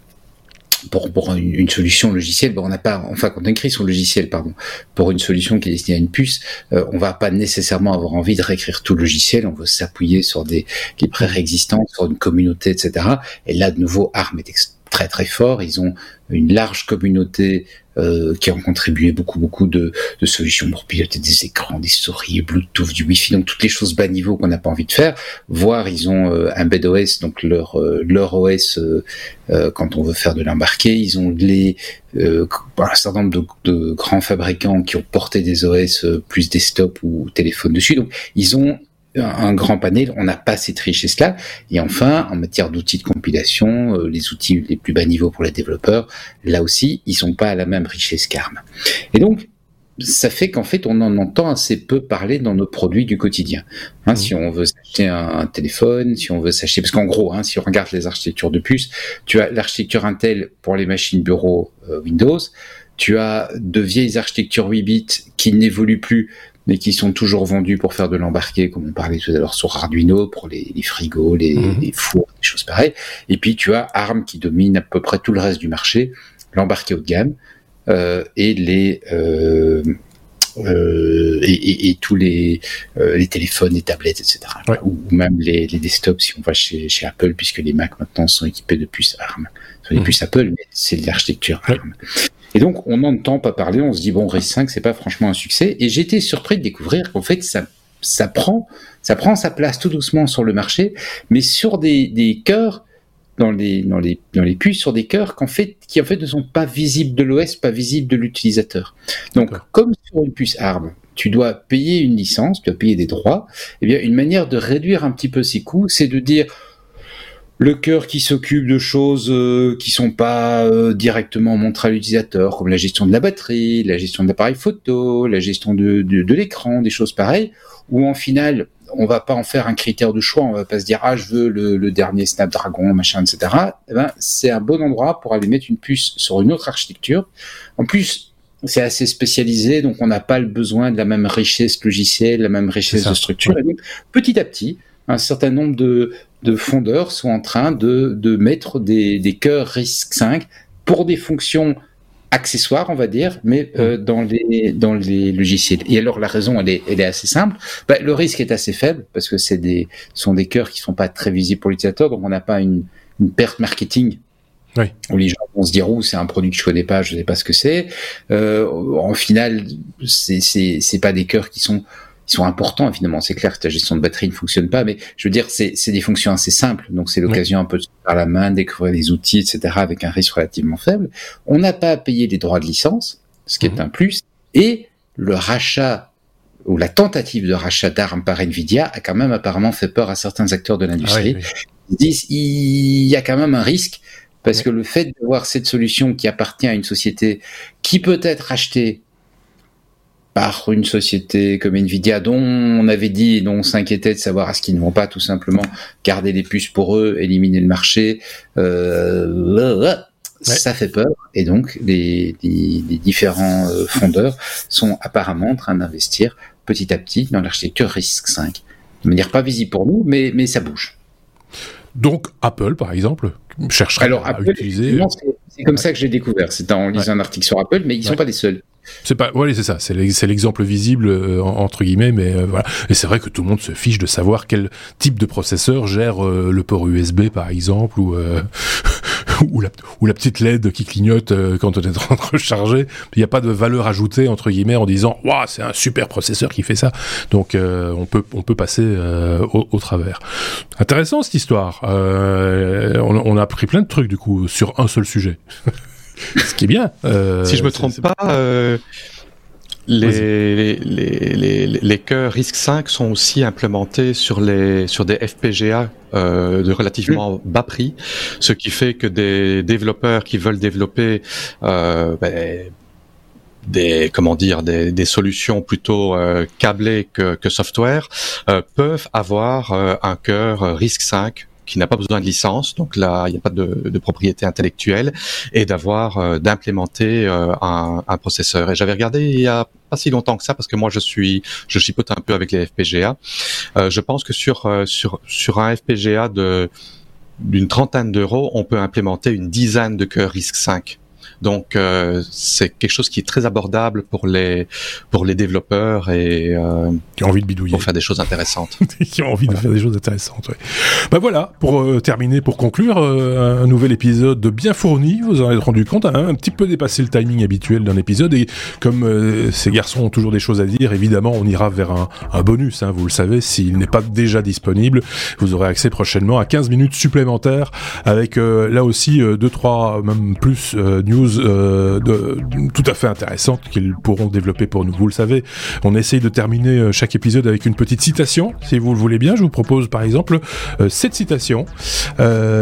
pour, pour une, solution logicielle, bon, on n'a pas, enfin, quand on écrit son logiciel, pardon, pour une solution qui est destinée à une puce, euh, on va pas nécessairement avoir envie de réécrire tout le logiciel, on veut s'appuyer sur des libraires existants, sur une communauté, etc. Et là, de nouveau, ARM est très très fort. Ils ont une large communauté euh, qui ont contribué beaucoup beaucoup de, de, solutions pour piloter des écrans, des souris, Bluetooth, du Wi-Fi, donc toutes les choses bas niveau qu'on n'a pas envie de faire. Voire ils ont euh, un BedOS, donc leur euh, leur OS euh, quand on veut faire de l'embarqué. Ils ont les un certain nombre de, de, grands fabricants qui ont porté des OS plus desktop ou téléphone dessus. Donc ils ont un grand panel, on n'a pas cette richesse-là. Et enfin, en matière d'outils de compilation, euh, les outils les plus bas niveau pour les développeurs, là aussi, ils sont pas à la même richesse qu'ARM. Et donc, ça fait qu'en fait, on en entend assez peu parler dans nos produits du quotidien. Hein. Si on veut s'acheter un, téléphone, si on veut s'acheter, parce qu'en gros, hein, si on regarde les architectures de puces, tu as l'architecture Intel pour les machines bureau euh, Windows, tu as de vieilles architectures 8 bits qui n'évoluent plus mais qui sont toujours vendus pour faire de l'embarqué, comme on parlait tout à l'heure sur Arduino, pour les, les frigos, les, mhm. les, fours, des choses pareilles. Et puis tu as ARM qui domine à peu près tout le reste du marché, l'embarqué haut de gamme euh, et les euh, euh, et, et, et, tous les, euh, les téléphones, les tablettes, etc. Ou, même les, les, desktops si on va chez, chez, Apple, puisque les Mac maintenant sont équipés de puces ARM. Ce sont des puces Apple, mais c'est l'architecture ARM. Et donc, on n'entend pas parler, on se dit, bon, RISC 5, c'est pas franchement un succès. Et j'étais surpris de découvrir qu'en fait, ça, ça prend, ça prend sa place tout doucement sur le marché, mais sur des, des cœurs, dans les, dans les, dans les puces, sur des cœurs qu'en fait, qui en fait ne sont pas visibles de l'OS, pas visibles de l'utilisateur. Donc, comme sur une puce ARM, tu dois payer une licence, tu dois payer des droits, eh bien, une manière de réduire un petit peu ces coûts, c'est de dire, le cœur qui s'occupe de choses euh, qui sont pas euh, directement montrées à l'utilisateur, comme la gestion de la batterie, la gestion de l'appareil photo, la gestion de, de, l'écran, des choses pareilles, où en final, on va pas en faire un critère de choix, on va pas se dire ah je veux le, dernier Snapdragon, machin, etc. Eh ben, c'est un bon endroit pour aller mettre une puce sur une autre architecture. En plus, c'est assez spécialisé, donc on n'a pas le besoin de la même richesse logicielle, la même richesse de structure. Et donc, petit à petit, un certain nombre de, de fondeurs sont en train de, de mettre des, des cœurs RISC-V pour des fonctions accessoire, on va dire, mais euh, dans les dans les logiciels. Et alors la raison, elle est elle est assez simple. Bah, le risque est assez faible parce que c'est des sont des cœurs qui sont pas très visibles pour l'utilisateur, donc on n'a pas une, une perte marketing. Oui. Où les gens vont se dire oh c'est un produit que je connais pas, je sais pas ce que c'est. Euh, en final, c'est c'est c'est pas des cœurs qui sont ils sont importants évidemment. C'est clair que ta gestion de batterie ne fonctionne pas, mais je veux dire, c'est des fonctions assez simples. Donc c'est l'occasion un peu de faire la main, découvrir les outils, etc. avec un risque relativement faible. On n'a pas à payer les droits de licence, ce qui est mhm. un plus. Et le rachat ou la tentative de rachat d'armes par Nvidia a quand même apparemment fait peur à certains acteurs de l'industrie. Ah Ils disent il y a quand même un risque parce que le fait d'avoir cette solution qui appartient à une société qui peut être rachetée par une société comme Nvidia dont on avait dit, dont on s'inquiétait de savoir à ce qu'ils ne vont pas tout simplement garder des puces pour eux, éliminer le marché, euh, ça fait peur. Et donc les, différents euh, fondeurs sont apparemment en train d'investir petit à petit dans l'architecture RISC-V. De manière pas visible pour nous, mais, mais ça bouge. Donc Apple, par exemple, chercherait Alors, à utiliser... C'est comme ça que j'ai découvert. C'est en lisant un article sur Apple, mais ils ne sont pas les seuls. C'est pas, oui, c'est ça. C'est l'exemple visible euh, entre guillemets, mais euh, voilà. Et c'est vrai que tout le monde se fiche de savoir quel type de processeur gère euh, le port USB, par exemple, ou [LAUGHS] ou, la, ou la petite LED qui clignote quand on est en train de recharger. Il n'y a pas de valeur ajoutée entre guillemets en disant, waouh, c'est un super processeur qui fait ça. Donc on peut on peut passer au, au, travers. Intéressant cette histoire. On, on a appris plein de trucs du coup sur un seul sujet. [LAUGHS] [LAUGHS] Ce qui est bien. Euh, si je me trompe pas, euh, les, les, les, les, cœurs RISC-V sont aussi implémentés sur, les, sur des FPGA euh, de relativement bas prix, ce qui fait que des développeurs qui veulent développer euh, ben, des comment dire des, des solutions plutôt euh, câblées que, que software euh, peuvent avoir euh, un cœur RISC-V qui n'a pas besoin de licence, donc là il n'y a pas de, propriété intellectuelle, et d'avoir euh, d'implémenter euh, un, un, processeur. Et j'avais regardé il y a pas si longtemps que ça parce que moi je suis je chipote un peu avec les FPGA. Euh, je pense que sur sur sur un FPGA de d'une trentaine d'euros, on peut implémenter une dizaine de cœurs RISC-V. Donc euh, c'est quelque chose qui est très abordable pour les pour les développeurs et euh, qui ont envie de bidouiller pour faire des choses intéressantes. [LAUGHS] qui ont envie de faire des choses intéressantes. Ouais. Bah voilà pour euh, terminer pour conclure euh, un nouvel épisode bien fourni. Vous en êtes rendu compte, hein, un petit peu dépassé le timing habituel d'un épisode et comme euh, ces garçons ont toujours des choses à dire, évidemment on ira vers un, un bonus. Hein, vous le savez, s'il n'est pas déjà disponible, vous aurez accès prochainement à 15 minutes supplémentaires avec là aussi deux trois même plus news euh, de, tout à fait intéressantes qu'ils pourront développer pour nous. Vous le savez, on essaye de terminer euh, chaque épisode avec une petite citation. Si vous le voulez bien, je vous propose par exemple euh, cette citation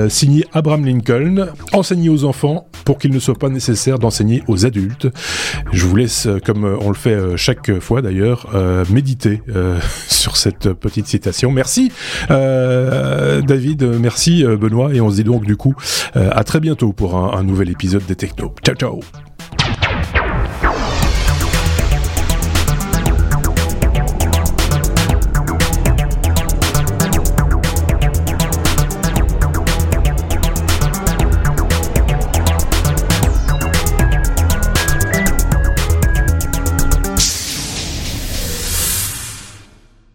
signée Abraham Lincoln enseigner aux enfants pour qu'il ne soit pas nécessaire d'enseigner aux adultes. Je vous laisse, comme on le fait chaque fois d'ailleurs, méditer [LAUGHS] sur cette petite citation. Merci David, merci Benoît, et on se dit donc du coup à très bientôt pour un, un nouvel épisode des Technos. Ciao, ciao